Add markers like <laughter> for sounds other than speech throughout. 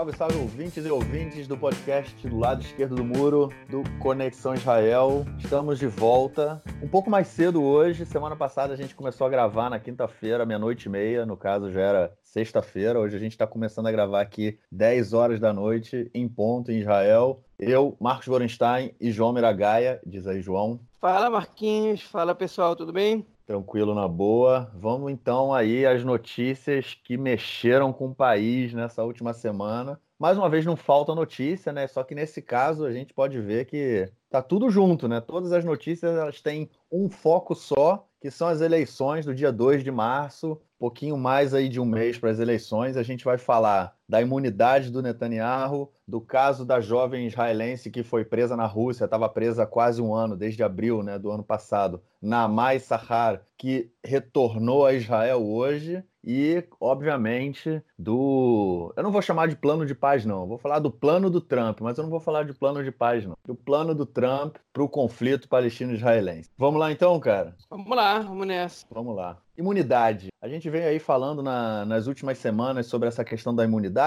Salve, salve, ouvintes e ouvintes do podcast do lado esquerdo do muro do Conexão Israel. Estamos de volta. Um pouco mais cedo hoje. Semana passada a gente começou a gravar na quinta-feira, meia-noite e meia. No caso, já era sexta-feira. Hoje a gente está começando a gravar aqui 10 horas da noite, em ponto, em Israel. Eu, Marcos Gorenstein e João Miragaia. Diz aí, João. Fala, Marquinhos. Fala, pessoal. Tudo bem? Tranquilo na boa. Vamos então aí às notícias que mexeram com o país nessa última semana. Mais uma vez não falta notícia, né? Só que nesse caso a gente pode ver que tá tudo junto, né? Todas as notícias elas têm um foco só, que são as eleições do dia 2 de março, pouquinho mais aí de um mês para as eleições. A gente vai falar da imunidade do Netanyahu, do caso da jovem israelense que foi presa na Rússia, estava presa há quase um ano, desde abril né, do ano passado, Namai Sahar, que retornou a Israel hoje, e, obviamente, do. Eu não vou chamar de plano de paz, não. vou falar do plano do Trump, mas eu não vou falar de plano de paz, não. O plano do Trump para o conflito palestino-israelense. Vamos lá, então, cara? Vamos lá, vamos nessa. Vamos lá. Imunidade. A gente vem aí falando na, nas últimas semanas sobre essa questão da imunidade,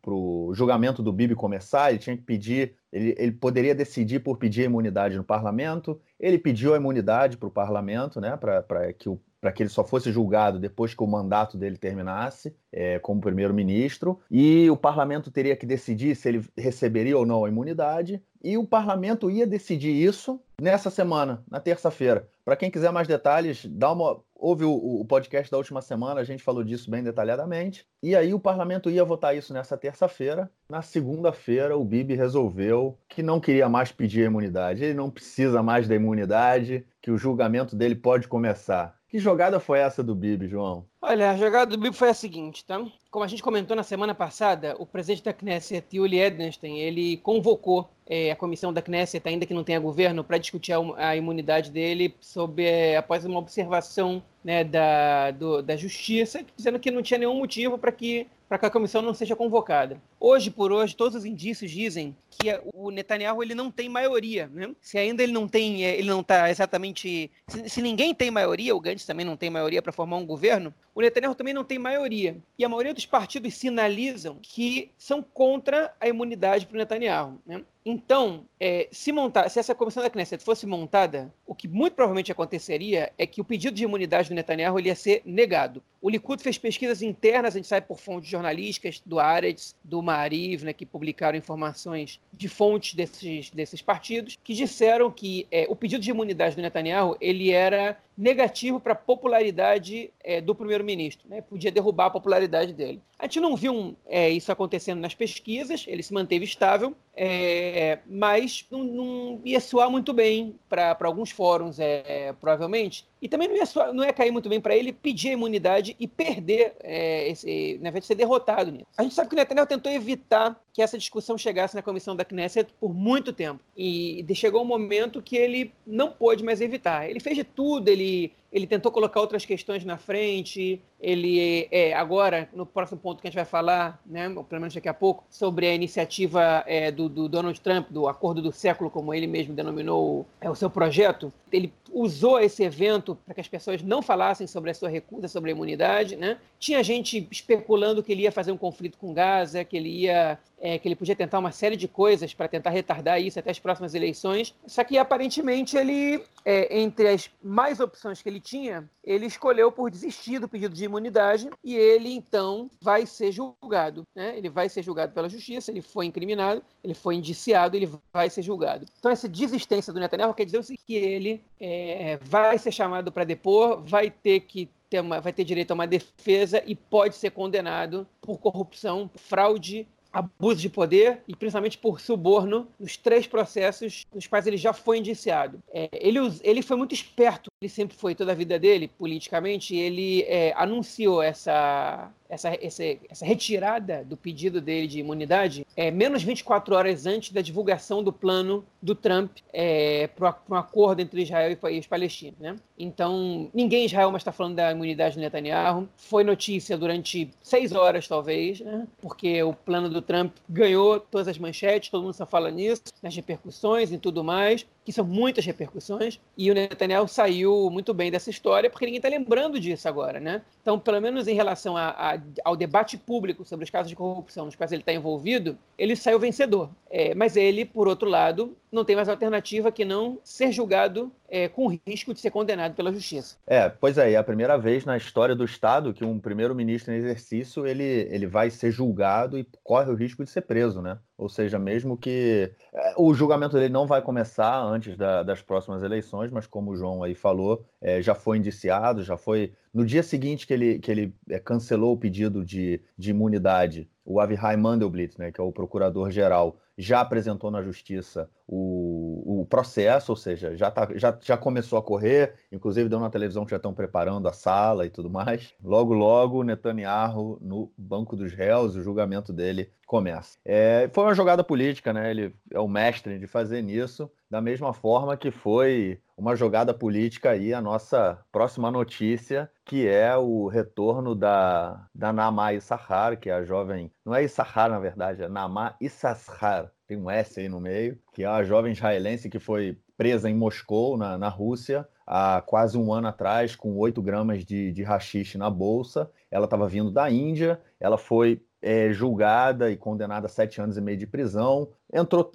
para o julgamento do Bibi começar, ele tinha que pedir, ele, ele poderia decidir por pedir a imunidade no parlamento, ele pediu a imunidade para o parlamento, né, para que o para que ele só fosse julgado depois que o mandato dele terminasse é, como primeiro-ministro, e o parlamento teria que decidir se ele receberia ou não a imunidade, e o parlamento ia decidir isso nessa semana, na terça-feira. Para quem quiser mais detalhes, dá uma ouve o, o, podcast da última semana, a gente falou disso bem detalhadamente. E aí o parlamento ia votar isso nessa terça-feira. Na segunda-feira, o Bibi resolveu que não queria mais pedir a imunidade. Ele não precisa mais da imunidade, que o julgamento dele pode começar. Que jogada foi essa do Bibi, João? Olha, a jogada do Bibi foi a seguinte, tá? Como a gente comentou na semana passada, o presidente da Knesset, Yuli Edenstein, ele convocou é, a comissão da Knesset, ainda que não tenha governo, para discutir a, a, imunidade dele sob, é, após uma observação né, da, do, da justiça, dizendo que não tinha nenhum motivo para que para que a comissão não seja convocada. Hoje por hoje, todos os indícios dizem que o Netanyahu ele não tem maioria, né? Se ainda ele não tem, é, ele não está exatamente, se, se, ninguém tem maioria, o Gantz também não tem maioria para formar um governo, o Netanyahu também não tem maioria. E a maioria dos partidos sinalizam que são contra a imunidade para o Netanyahu, né? Então, é, se, montar, se essa comissão da Knesset fosse montada, o que muito provavelmente aconteceria é que o pedido de imunidade do Netanyahu ia ser negado. O Likud fez pesquisas internas, a gente sabe por fontes jornalísticas do Aretz, do Maariv, né, que publicaram informações de fontes desses, desses partidos, que disseram que é, o pedido de imunidade do Netanyahu ele era negativo para a popularidade é, do primeiro-ministro, né? podia derrubar a popularidade dele. A gente não viu é, isso acontecendo nas pesquisas, ele se manteve estável, é, mas não, não, ia soar muito bem para alguns fóruns, é, provavelmente, e também não ia, soar, não ia cair muito bem para ele pedir a imunidade e perder, é, esse, na verdade, ser derrotado nisso. A gente sabe que o Netanyahu tentou evitar que essa discussão chegasse na comissão da Knesset por muito tempo, e chegou um momento que ele não pôde mais evitar. Ele fez de tudo, ele ele tentou colocar outras questões na frente. Ele, é, agora, no próximo ponto que a gente vai falar, né, pelo menos daqui a pouco, sobre a iniciativa é, do, do, Donald Trump, do Acordo do Século, como ele mesmo denominou é, o seu projeto, ele usou esse evento para que as pessoas não falassem sobre a sua recusa sobre a imunidade. Né? Tinha gente especulando que ele ia fazer um conflito com Gaza, que ele ia é, que ele podia tentar uma série de coisas para tentar retardar isso até as próximas eleições. Só que aparentemente ele, é, entre as mais opções que ele tinha, ele escolheu por desistir do pedido de imunidade e ele então vai ser julgado. Né? Ele vai ser julgado pela justiça, ele foi incriminado, ele foi indiciado, ele vai ser julgado. Então essa desistência do Netanyahu quer dizer que ele é, vai ser chamado para depor, vai ter que ter uma, vai ter direito a uma defesa e pode ser condenado por corrupção, fraude abuso de poder e principalmente por suborno nos três processos nos quais ele já foi indiciado. É, ele, ele foi muito esperto, ele sempre foi toda a vida dele, politicamente, ele é, anunciou essa, essa, essa, essa, retirada do pedido dele de imunidade é, menos 24 horas antes da divulgação do plano do Trump é, para um acordo entre Israel e, os palestinos. Né? Então, ninguém em Israel mais está falando da imunidade do Netanyahu. Foi notícia durante seis horas, talvez, né? porque o plano do Trump ganhou todas as manchetes, todo mundo só fala nisso, nas repercussões e tudo mais. Que são muitas repercussões, e o Netanyahu saiu muito bem dessa história, porque ninguém está lembrando disso agora, né? Então, pelo menos em relação a, a, ao debate público sobre os casos de corrupção nos quais ele está envolvido, ele saiu vencedor. É, mas ele, por outro lado, não tem mais alternativa que não ser julgado é, com risco de ser condenado pela justiça. É, pois é, é a primeira vez na história do Estado que um primeiro-ministro em exercício ele, ele vai ser julgado e corre o risco de ser preso, né? Ou seja, mesmo que é, o julgamento dele não vai começar antes da, das próximas eleições, mas como o João aí falou, é, já foi indiciado, já foi no dia seguinte que ele, que ele é, cancelou o pedido de, de imunidade, o Avihai Mandelblit, né, que é o procurador-geral, já apresentou na justiça o, o processo, ou seja, já, tá, já, já começou a correr, inclusive deu na televisão que já estão preparando a sala e tudo mais. Logo, logo, Netanyahu no banco dos réus, o julgamento dele começa. É, foi uma jogada política, né? Ele é o mestre de fazer nisso, da mesma forma que foi uma jogada política aí a nossa próxima notícia, que é o retorno da, da Nama Issachar, que é a jovem, não é Issachar na verdade, é Nama Issachar, tem um S aí no meio, que é a jovem israelense que foi presa em Moscou, na, na Rússia, há quase um ano atrás, com 8 gramas de, de rachixe na bolsa. Ela estava vindo da Índia, ela foi é, julgada e condenada a sete anos e meio de prisão. Entrou,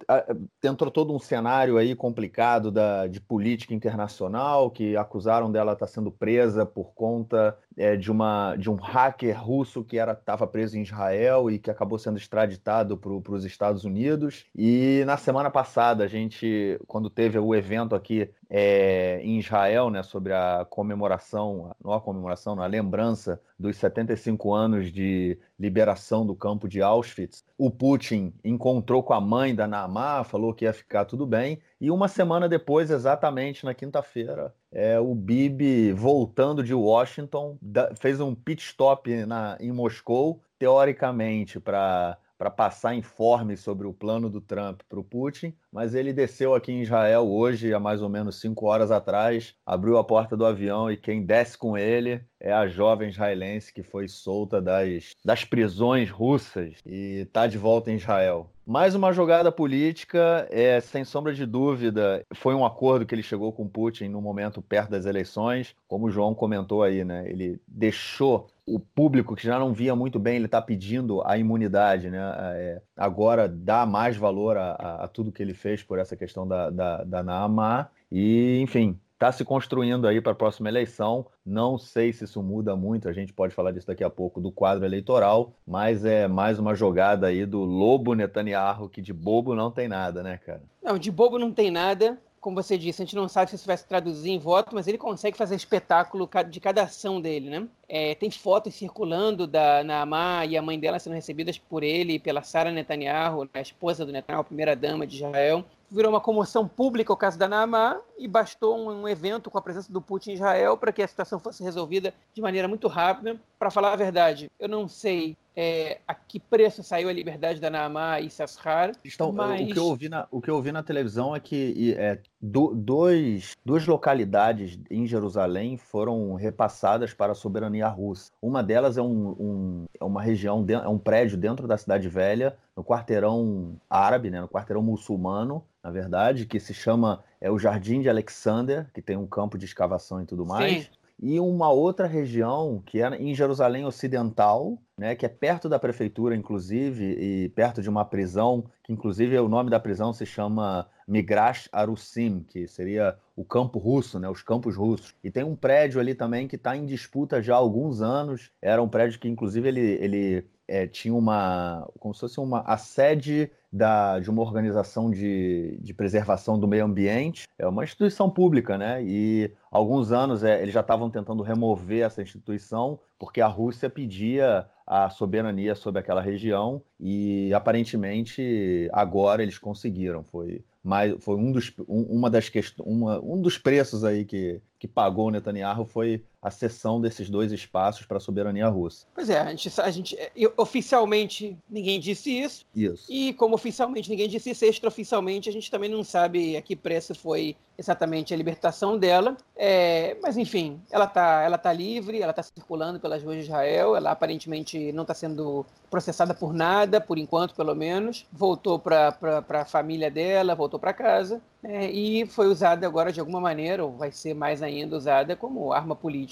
entrou todo um cenário aí complicado da, de política internacional, que acusaram dela estar sendo presa por conta é, de, uma, de um hacker russo que estava preso em Israel e que acabou sendo extraditado para os Estados Unidos. E na semana passada, a gente, quando teve o evento aqui é, em Israel, né, sobre a comemoração, não a comemoração, a lembrança dos 75 anos de liberação do campo de Auschwitz, o Putin encontrou com a mãe da Naamá, falou que ia ficar tudo bem, e uma semana depois, exatamente na quinta-feira, é, o Bibi, voltando de Washington, da, fez um pit stop na, em Moscou, teoricamente para para passar informes sobre o plano do Trump para o Putin, mas ele desceu aqui em Israel hoje, há mais ou menos cinco horas atrás, abriu a porta do avião e quem desce com ele é a jovem israelense que foi solta das, das prisões russas e está de volta em Israel. Mais uma jogada política, é, sem sombra de dúvida, foi um acordo que ele chegou com Putin no momento perto das eleições, como o João comentou aí, né? Ele deixou o público que já não via muito bem, ele está pedindo a imunidade, né? É, agora dá mais valor a, a, a, tudo que ele fez por essa questão da, da, da Naamá. E, enfim, está se construindo aí para a próxima eleição. Não sei se isso muda muito, a gente pode falar disso daqui a pouco, do quadro eleitoral, mas é mais uma jogada aí do lobo Netanyahu, que de bobo não tem nada, né, cara? Não, de bobo não tem nada. Como você disse, a gente não sabe se isso vai se traduzir em voto, mas ele consegue fazer espetáculo de cada ação dele, né? É, tem fotos circulando da Naamá e a mãe dela sendo recebidas por ele e pela Sara Netanyahu, a esposa do Netanyahu, a primeira dama de Israel virou uma comoção pública o caso da Naamá e bastou um, um, evento com a presença do Putin em Israel para que a situação fosse resolvida de maneira muito rápida. Para falar a verdade, eu não sei é, a que preço saiu a liberdade da Naamá e Sashar. Então, mas... o, que eu ouvi na, o que eu ouvi na televisão é que é, do, dois, duas localidades em Jerusalém foram repassadas para a soberania russa. Uma delas é, um, um, é uma região, é um prédio dentro da cidade velha, no quarteirão árabe, né, no quarteirão muçulmano, na verdade, que se chama é o Jardim de Alexander, que tem um campo de escavação e tudo mais. Sim e uma outra região que é em Jerusalém Ocidental, né, que é perto da prefeitura, inclusive, e perto de uma prisão, que inclusive o nome da prisão se chama Migrash Arusim, que seria o campo russo, né, os campos russos. E tem um prédio ali também que está em disputa já há alguns anos. Era um prédio que, inclusive, ele, ele é, tinha uma, como se fosse uma a sede da, de uma organização de, de preservação do meio ambiente, é uma instituição pública, né? E há alguns anos é, eles já estavam tentando remover essa instituição porque a Rússia pedia a soberania sobre aquela região e aparentemente agora eles conseguiram. Foi mas foi um dos, um, uma das questões, uma, um dos preços aí que, que pagou o Netanyahu foi a cessão desses dois espaços para a soberania russa. Pois é, a gente, a gente oficialmente ninguém disse isso. Isso. E como oficialmente ninguém disse isso, extraoficialmente a gente também não sabe a que preço foi exatamente a libertação dela. É, mas enfim, ela está ela tá livre, ela está circulando pelas ruas de Israel, ela aparentemente não está sendo processada por nada, por enquanto pelo menos. Voltou para a família dela, voltou voltou para casa né, e foi usada agora de alguma maneira, ou vai ser mais ainda usada como arma política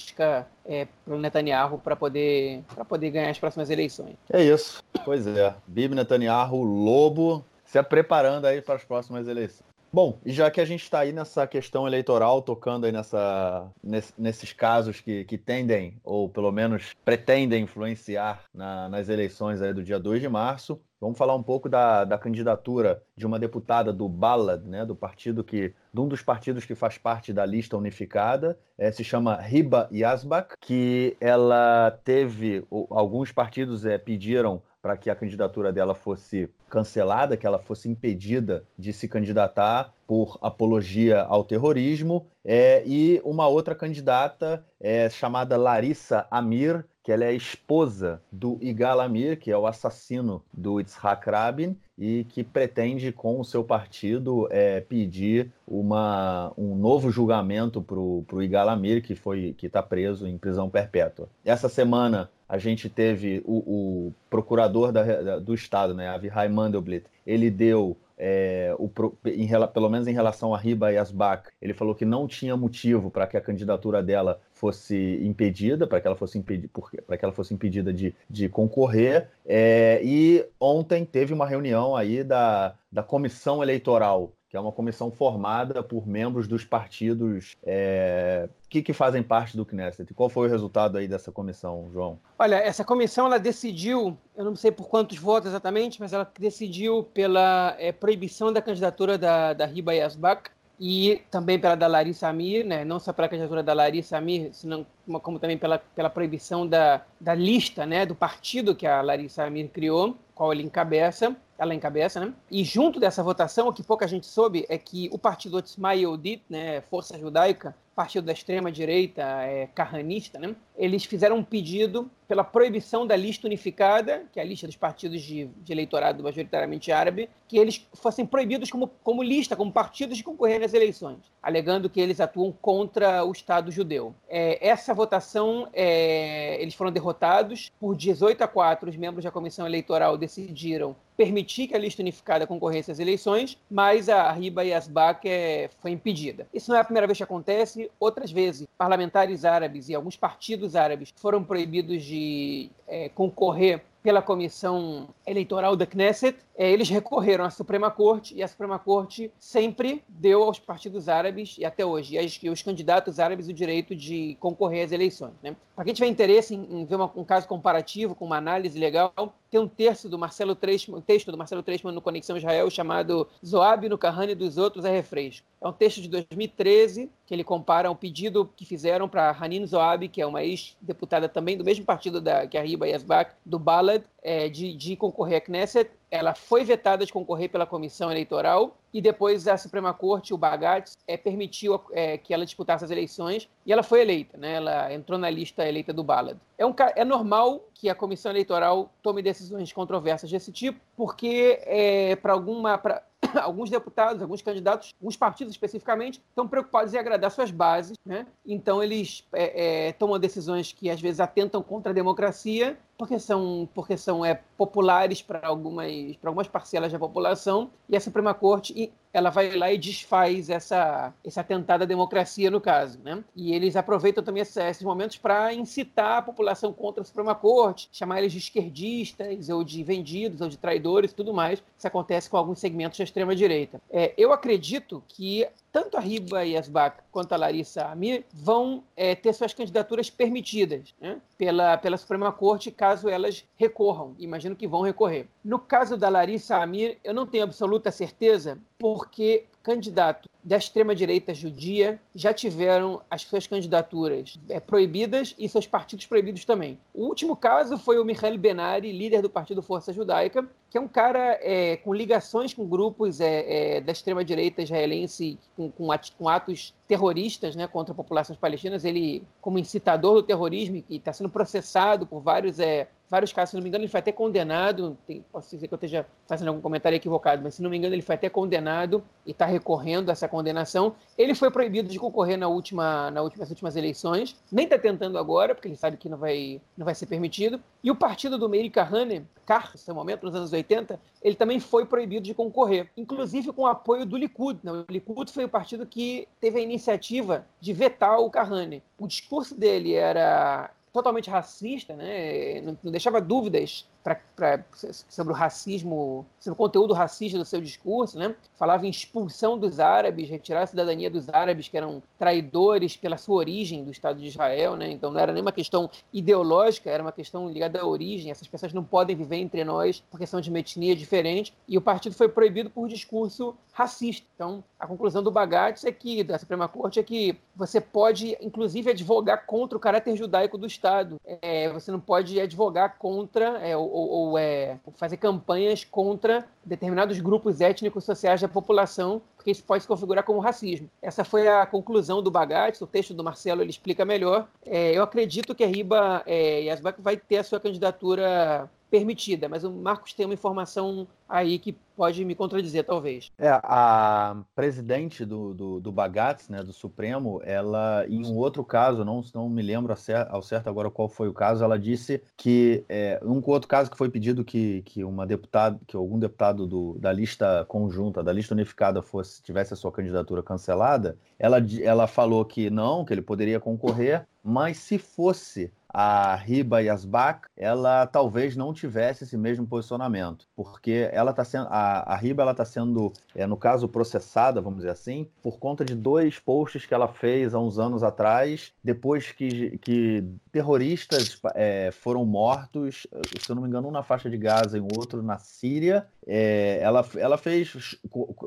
é, para o Netanyahu para poder, poder ganhar as próximas eleições. É isso. Pois é. Bibi Netanyahu, lobo, se preparando aí para as próximas eleições. Bom, e já que a gente está aí nessa questão eleitoral, tocando aí nessa, nesses casos que, que tendem, ou pelo menos pretendem influenciar na, nas eleições aí do dia 2 de março, vamos falar um pouco da, da candidatura de uma deputada do Balad, né, do partido que, de um dos partidos que faz parte da lista unificada, é, se chama Riba Yazbak, que ela teve, alguns partidos é, pediram para que a candidatura dela fosse cancelada, que ela fosse impedida de se candidatar por apologia ao terrorismo, é, e uma outra candidata é, chamada Larissa Amir, que ela é esposa do Igal Amir, que é o assassino do Yitzhak Rabin, e que pretende, com o seu partido, é, pedir uma, um novo julgamento para o Igal Amir, que está preso em prisão perpétua. Essa semana, a gente teve o, o procurador da, da, do Estado, né, Avihai Mandelblit, ele deu, é, o, em, pelo menos em relação a Riba e Asbach, ele falou que não tinha motivo para que a candidatura dela fosse impedida, para que ela fosse impedida, para que ela fosse impedida de, de concorrer. É, e ontem teve uma reunião aí da, da comissão eleitoral que é uma comissão formada por membros dos partidos é, que, que, fazem parte do Knesset. Qual foi o resultado aí dessa comissão, João? Olha, essa comissão ela decidiu, eu não sei por quantos votos exatamente, mas ela decidiu pela é, proibição da candidatura da, da Riba Yasbak e também pela da Larissa Amir, né? não só pela candidatura da Larissa Amir, senão, como também pela, pela proibição da, da lista né? do partido que a Larissa Amir criou, qual ele encabeça ela encabeça, né? E junto dessa votação, o que pouca gente soube é que o partido Otzma Yehudit, né, Força Judaica, partido da extrema-direita é, carranista, né, eles fizeram um pedido pela proibição da lista unificada, que é a lista dos partidos de, de eleitorado majoritariamente árabe, que eles fossem proibidos como, como lista, como partidos de concorrer nas eleições, alegando que eles atuam contra o Estado judeu. É, essa votação, é, eles foram derrotados por 18 a 4, os membros da comissão eleitoral decidiram permitir que a lista unificada concorresse às eleições, mas a Riba Yasbak é, foi impedida. Isso não é a primeira vez que acontece, outras vezes parlamentares árabes e alguns partidos árabes foram proibidos de é, concorrer pela comissão eleitoral da Knesset, é, eles recorreram à Suprema Corte e a Suprema Corte sempre deu aos partidos árabes e até hoje e aos candidatos árabes o direito de concorrer às eleições. Né? Para quem tiver interesse em, ver um caso comparativo com uma análise legal, tem um texto do Marcelo Treisman, um texto do Marcelo Treisman no Conexão Israel chamado Zoab no Kahane dos outros é refresco. É um texto de 2013 que ele compara o pedido que fizeram para Hanin Zoab, que é uma ex-deputada também do mesmo partido da, que a Riba Yazbak, do Balad, é, de, de concorrer à Knesset. Ela foi vetada de concorrer pela comissão eleitoral e depois a Suprema Corte, o Bagatz, é, permitiu é, que ela disputasse as eleições e ela foi eleita, né? ela entrou na lista eleita do Balad. É, um, é normal que a comissão eleitoral tome decisões controversas desse tipo, porque é, para alguma. Pra, <coughs> alguns deputados, alguns candidatos, alguns partidos especificamente, estão preocupados em agradar suas bases, né? Então eles é, é, tomam decisões que às vezes atentam contra a democracia porque são, porque são é, populares para algumas, algumas parcelas da população, e a Suprema Corte ela vai lá e desfaz essa, esse atentado à democracia, no caso. Né? E eles aproveitam também esses momentos para incitar a população contra a Suprema Corte, chamar eles de esquerdistas, ou de vendidos, ou de traidores tudo mais. Isso acontece com alguns segmentos da extrema-direita. É, eu acredito que tanto a Riba Yasbak quanto a Larissa Amir vão é, ter suas candidaturas permitidas né, pela, pela Suprema Corte caso elas recorram. Imagino que vão recorrer. No caso da Larissa Amir, eu não tenho absoluta certeza, porque candidato da extrema-direita judia já tiveram as suas candidaturas é, proibidas e seus partidos proibidos também. O último caso foi o Michael Benari, líder do Partido Força Judaica, que é um cara é, com ligações com grupos é, é da extrema-direita israelense, com, com, com, atos terroristas né, contra populações palestinas. Ele, como incitador do terrorismo, e está sendo processado por vários é, vários casos, se não me engano, ele foi até condenado. Tem, posso dizer que eu esteja fazendo algum comentário equivocado, mas se não me engano, ele foi até condenado e está recorrendo a essa condenação. Ele foi proibido de concorrer na última, na última, nas últimas eleições, nem está tentando agora, porque ele sabe que não vai, não vai ser permitido. E o partido do Meir Kahane, Kar, nesse momento, nos anos 80, ele também foi proibido de concorrer, inclusive com o apoio do Likud. Né? O Likud foi o partido que teve a iniciativa de vetar o Kahane. O discurso dele era totalmente racista, né? não, não deixava dúvidas pra, pra, sobre o racismo, sobre o conteúdo racista do seu discurso, né? Falava em expulsão dos árabes, retirar a cidadania dos árabes que eram traidores pela sua origem do Estado de Israel, né? Então não era nem uma questão ideológica, era uma questão ligada à origem. Essas pessoas não podem viver entre nós porque são de uma etnia diferente. E o partido foi proibido por discurso racista. Então a conclusão do Bagatz é que da Suprema Corte é que você pode, inclusive, advogar contra o caráter judaico do Estado. É, você não pode advogar contra é, o ou, ou é, fazer campanhas contra determinados grupos étnicos sociais da população, porque isso pode se configurar como racismo. Essa foi a conclusão do Bagat, o texto do Marcelo ele explica melhor. É, eu acredito que a Riba é, Yasbak vai ter a sua candidatura permitida, mas o Marcos tem uma informação aí que pode me contradizer, talvez. É, a presidente do, do, do Bagatz, né, do Supremo, ela, em um outro caso, não, não me lembro ao certo agora qual foi o caso, ela disse que, é, um outro caso que foi pedido que, que uma deputada, que algum deputado do, da lista conjunta, da lista unificada, fosse tivesse a sua candidatura cancelada, ela, ela falou que não, que ele poderia concorrer, mas se fosse a Riba Yasbak, ela talvez não tivesse esse mesmo posicionamento, porque ela está sendo a, a Riba está sendo, é, no caso, processada, vamos dizer assim, por conta de dois posts que ela fez há uns anos atrás, depois que, que terroristas é, foram mortos, se eu não me engano, um na faixa de Gaza e um outro na Síria. É, ela, ela fez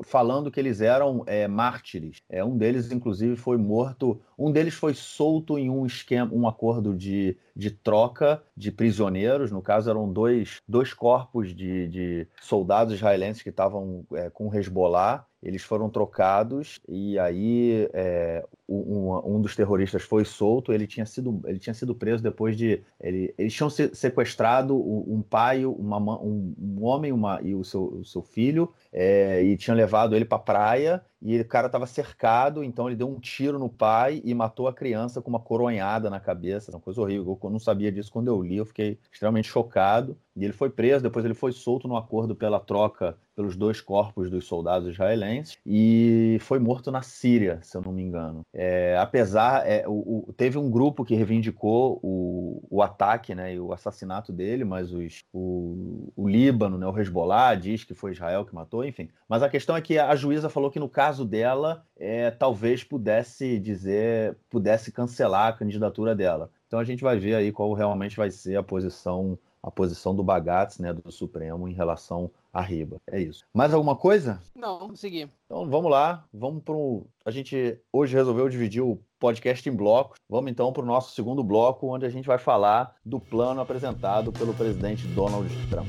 falando que eles eram é, mártires. É, um deles, inclusive, foi morto. Um deles foi solto em um esquema, um acordo de de troca de prisioneiros. No caso, eram dois, dois corpos de, de soldados israelenses que estavam é, com Hezbollah. Eles foram trocados e aí é, um, um, dos terroristas foi solto. Ele tinha sido, ele tinha sido preso depois de. Ele, eles tinham sequestrado um pai, uma, um, um homem uma, e o seu, o seu filho é, e tinham levado ele para a praia e o cara estava cercado, então ele deu um tiro no pai e matou a criança com uma coronhada na cabeça, uma coisa horrível. Eu não sabia disso quando eu li, eu fiquei extremamente chocado. E ele foi preso, depois ele foi solto no acordo pela troca pelos dois corpos dos soldados israelenses e foi morto na Síria, se eu não me engano. É, apesar, é, o, o, teve um grupo que reivindicou o, o ataque né, e o assassinato dele, mas os, o, o Líbano, né, o Hezbollah, diz que foi Israel que matou, enfim. Mas a questão é que a juíza falou que no caso dela, é, talvez pudesse dizer, pudesse cancelar a candidatura dela. Então a gente vai ver aí qual realmente vai ser a posição a posição do Bagatz, né, do Supremo, em relação à Riba. É isso. Mais alguma coisa? Não, vamos seguir. Então vamos lá, vamos para o. A gente hoje resolveu dividir o podcast em blocos. Vamos então para o nosso segundo bloco, onde a gente vai falar do plano apresentado pelo presidente Donald Trump.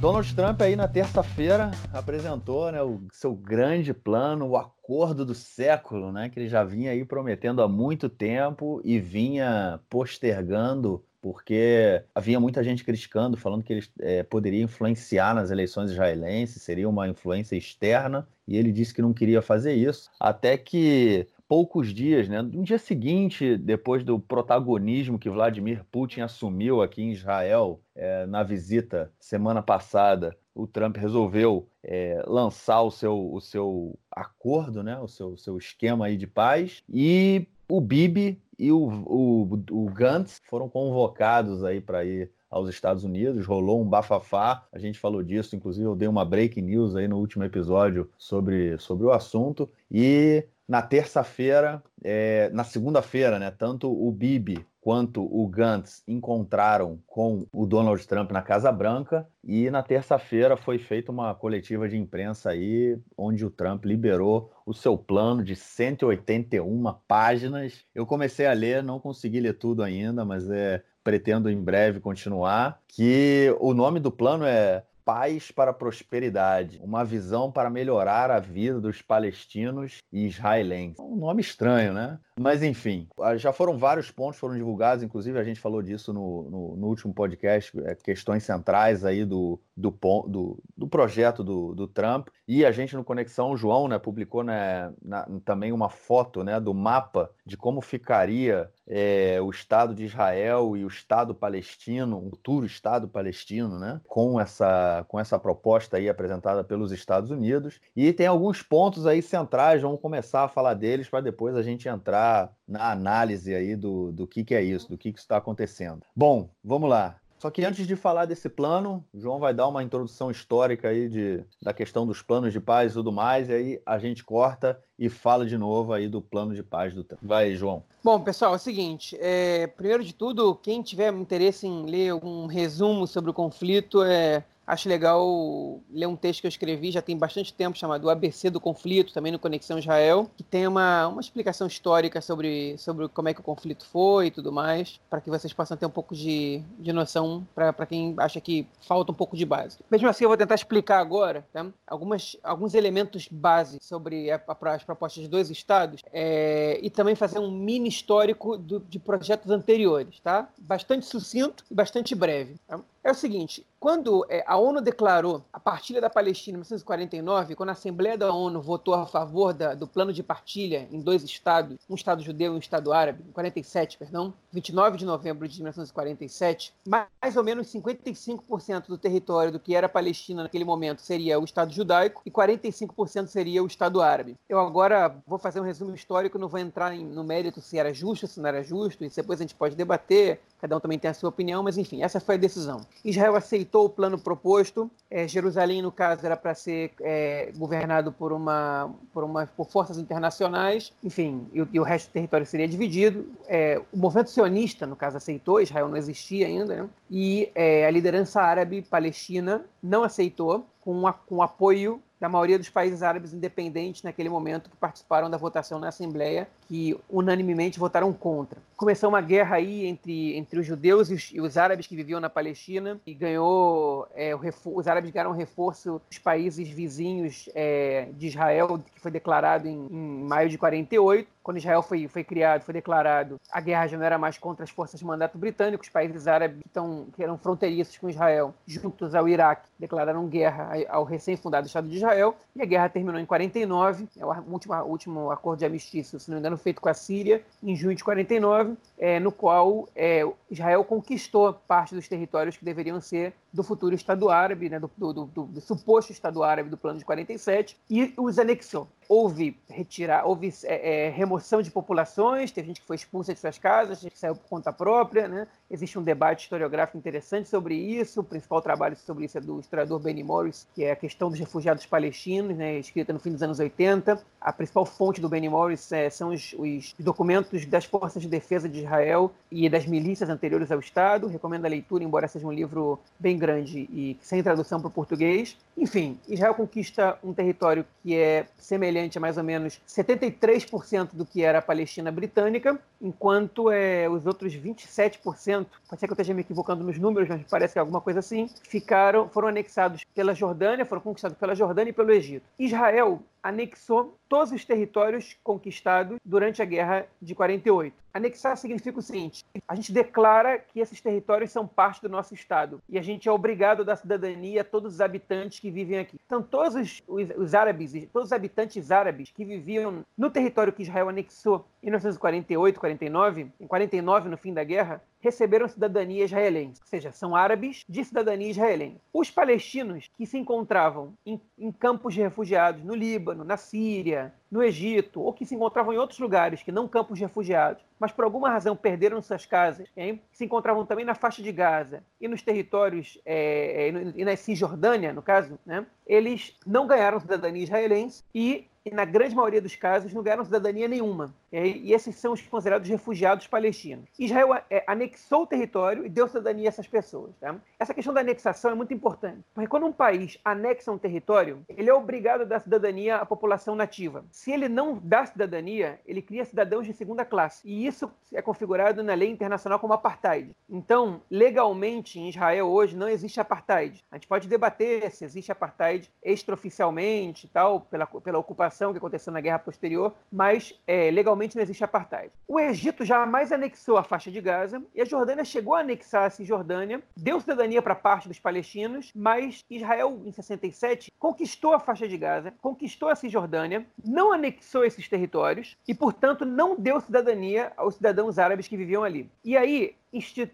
Donald Trump aí na terça-feira apresentou né, o seu grande plano, o acordo do século, né, que ele já vinha aí prometendo há muito tempo e vinha postergando porque havia muita gente criticando, falando que ele é, poderia influenciar nas eleições israelenses, seria uma influência externa, e ele disse que não queria fazer isso, até que poucos dias, né? No dia seguinte, depois do protagonismo que Vladimir Putin assumiu aqui em Israel é, na visita semana passada, o Trump resolveu é, lançar o seu, o seu acordo, né? O seu, seu esquema aí de paz e o Bibi e o, o, o Gantz foram convocados aí para ir aos Estados Unidos, rolou um bafafá, a gente falou disso, inclusive eu dei uma break news aí no último episódio sobre, sobre o assunto, e na terça-feira, é, na segunda-feira, né, tanto o Bibi quanto o Gantz encontraram com o Donald Trump na Casa Branca e na terça-feira foi feita uma coletiva de imprensa aí onde o Trump liberou o seu plano de 181 páginas. Eu comecei a ler, não consegui ler tudo ainda, mas é pretendo em breve continuar, que o nome do plano é paz para a prosperidade, uma visão para melhorar a vida dos palestinos e israelenses. Um nome estranho, né? Mas enfim, ah, já foram vários pontos foram divulgados, inclusive a gente falou disso no, no, no último podcast, é, questões centrais aí do, do, do, do projeto do, do, Trump. E a gente no Conexão, o João, né, publicou né, na, também uma foto né, do mapa de como ficaria é, o Estado de Israel e o Estado palestino, um futuro Estado palestino, né, com essa, com essa proposta aí apresentada pelos Estados Unidos. E tem alguns pontos aí centrais, vamos começar a falar deles para depois a gente entrar na análise aí do, do que, que é isso, do que, que está acontecendo. Bom, vamos lá. Só que antes de falar desse plano, o João vai dar uma introdução histórica aí de, da questão dos planos de paz e tudo mais, e aí a gente corta e fala de novo aí do plano de paz do Trump. Vai, João. Bom, pessoal, é o seguinte, é, primeiro de tudo, quem tiver interesse em ler algum resumo sobre o conflito, é, Acho legal ler um texto que eu escrevi já tem bastante tempo, chamado ABC do Conflito, também no Conexão Israel, que tem uma, uma explicação histórica sobre, sobre como é que o conflito foi e tudo mais, para que vocês possam ter um pouco de, de noção para quem acha que falta um pouco de base. Mesmo assim, eu vou tentar explicar agora tá? Algumas, alguns elementos base sobre a, a, as propostas de dois estados é, e também fazer um mini histórico do, de projetos anteriores, tá? Bastante sucinto e bastante breve. Tá? É o seguinte, quando é, a ONU declarou a partilha da Palestina em 1949, quando a Assembleia da ONU votou a favor da, do plano de partilha em dois estados, um estado judeu e um estado árabe, em 47, perdão, 29 de novembro de 1947, mais ou menos 55% do território do que era Palestina naquele momento seria o estado judaico e 45% seria o estado árabe. Eu agora vou fazer um resumo histórico, não vou entrar em, no mérito se era justo, se não era justo, e depois a gente pode debater, cada um também tem a sua opinião, mas enfim, essa foi a decisão. Israel aceitou o plano proposto. É, Jerusalém, no caso, era para ser é, governado por uma, por uma por forças internacionais, enfim, e, e, o resto do território seria dividido. É, o movimento sionista, no caso, aceitou. Israel não existia ainda, né? e é, a liderança árabe palestina não aceitou, com, a, com apoio da maioria dos países árabes independentes naquele momento que participaram da votação na Assembleia, que unanimemente votaram contra. Começou uma guerra aí entre, entre os judeus e os, e os árabes que viviam na Palestina e ganhou é, os árabes ganharam reforço dos países vizinhos é, de Israel, que foi declarado em, em maio de 48 quando Israel foi, foi criado, foi declarado, a guerra já não era mais contra as forças de mandato britânico, os países árabes que, tão, que eram fronteiriços com Israel, juntos ao Iraque, declararam guerra ao recém-fundado Estado de Israel, e a guerra terminou em 49, é o último, último acordo de amistício, se não me engano, feito com a Síria, em junho de 49, é, no qual é, Israel conquistou parte dos territórios que deveriam ser do futuro Estado Árabe, né, do, do, do, do, suposto Estado Árabe do plano de 47, e os anexou. Houve retirar, houve é, é, remoção de populações, teve gente que foi expulsa de suas casas, gente que saiu por conta própria, né? Existe um debate historiográfico interessante sobre isso. O principal trabalho sobre isso é do historiador Benny Morris, que é a questão dos refugiados palestinos, né, escrita no fim dos anos 80. A principal fonte do Benny Morris é, são os, os, documentos das forças de defesa de Israel e das milícias anteriores ao Estado. Recomendo a leitura, embora seja um livro bem grande e sem tradução para o português. Enfim, Israel conquista um território que é semelhante a mais ou menos 73% do que era a Palestina britânica, enquanto é, os outros 27%, pode ser que eu esteja me equivocando nos números, mas parece que é alguma coisa assim, ficaram, foram anexados pela Jordânia, foram conquistados pela Jordânia e pelo Egito. Israel anexou todos os territórios conquistados durante a Guerra de 48. Anexar significa o seguinte: a gente declara que esses territórios são parte do nosso Estado e a gente é obrigado a dar cidadania a todos os habitantes que vivem aqui. Então, todos os, os, os árabes, todos os habitantes árabes que viviam no território que Israel anexou em 1948, 49, em 49, no fim da guerra, receberam cidadania israelense, ou seja, são árabes de cidadania israelense. Os palestinos que se encontravam em, em campos de refugiados no Líbano, na Síria, no Egito, ou que se encontravam em outros lugares que não campos de refugiados, mas por alguma razão perderam suas casas, hein? se encontravam também na faixa de Gaza e nos territórios, é, é e na Cisjordânia, no caso, né? eles não ganharam cidadania israelense e e na grande maioria dos casos não ganharam cidadania nenhuma. E esses são os considerados refugiados palestinos. Israel é, anexou o território e deu cidadania a essas pessoas. Tá? Essa questão da anexação é muito importante, porque quando um país anexa um território, ele é obrigado a dar cidadania à população nativa. Se ele não dá cidadania, ele cria cidadãos de segunda classe. E isso é configurado na lei internacional como apartheid. Então, legalmente, em Israel hoje não existe apartheid. A gente pode debater se existe apartheid extraoficialmente, tal, pela, pela ocupação que aconteceu na guerra posterior, mas é, legalmente não existe apartheid. O Egito jamais anexou a faixa de Gaza e a Jordânia chegou a anexar a Cisjordânia, deu cidadania para parte dos palestinos, mas Israel, em 67, conquistou a faixa de Gaza, conquistou a Cisjordânia, não anexou esses territórios e, portanto, não deu cidadania aos cidadãos árabes que viviam ali. E aí,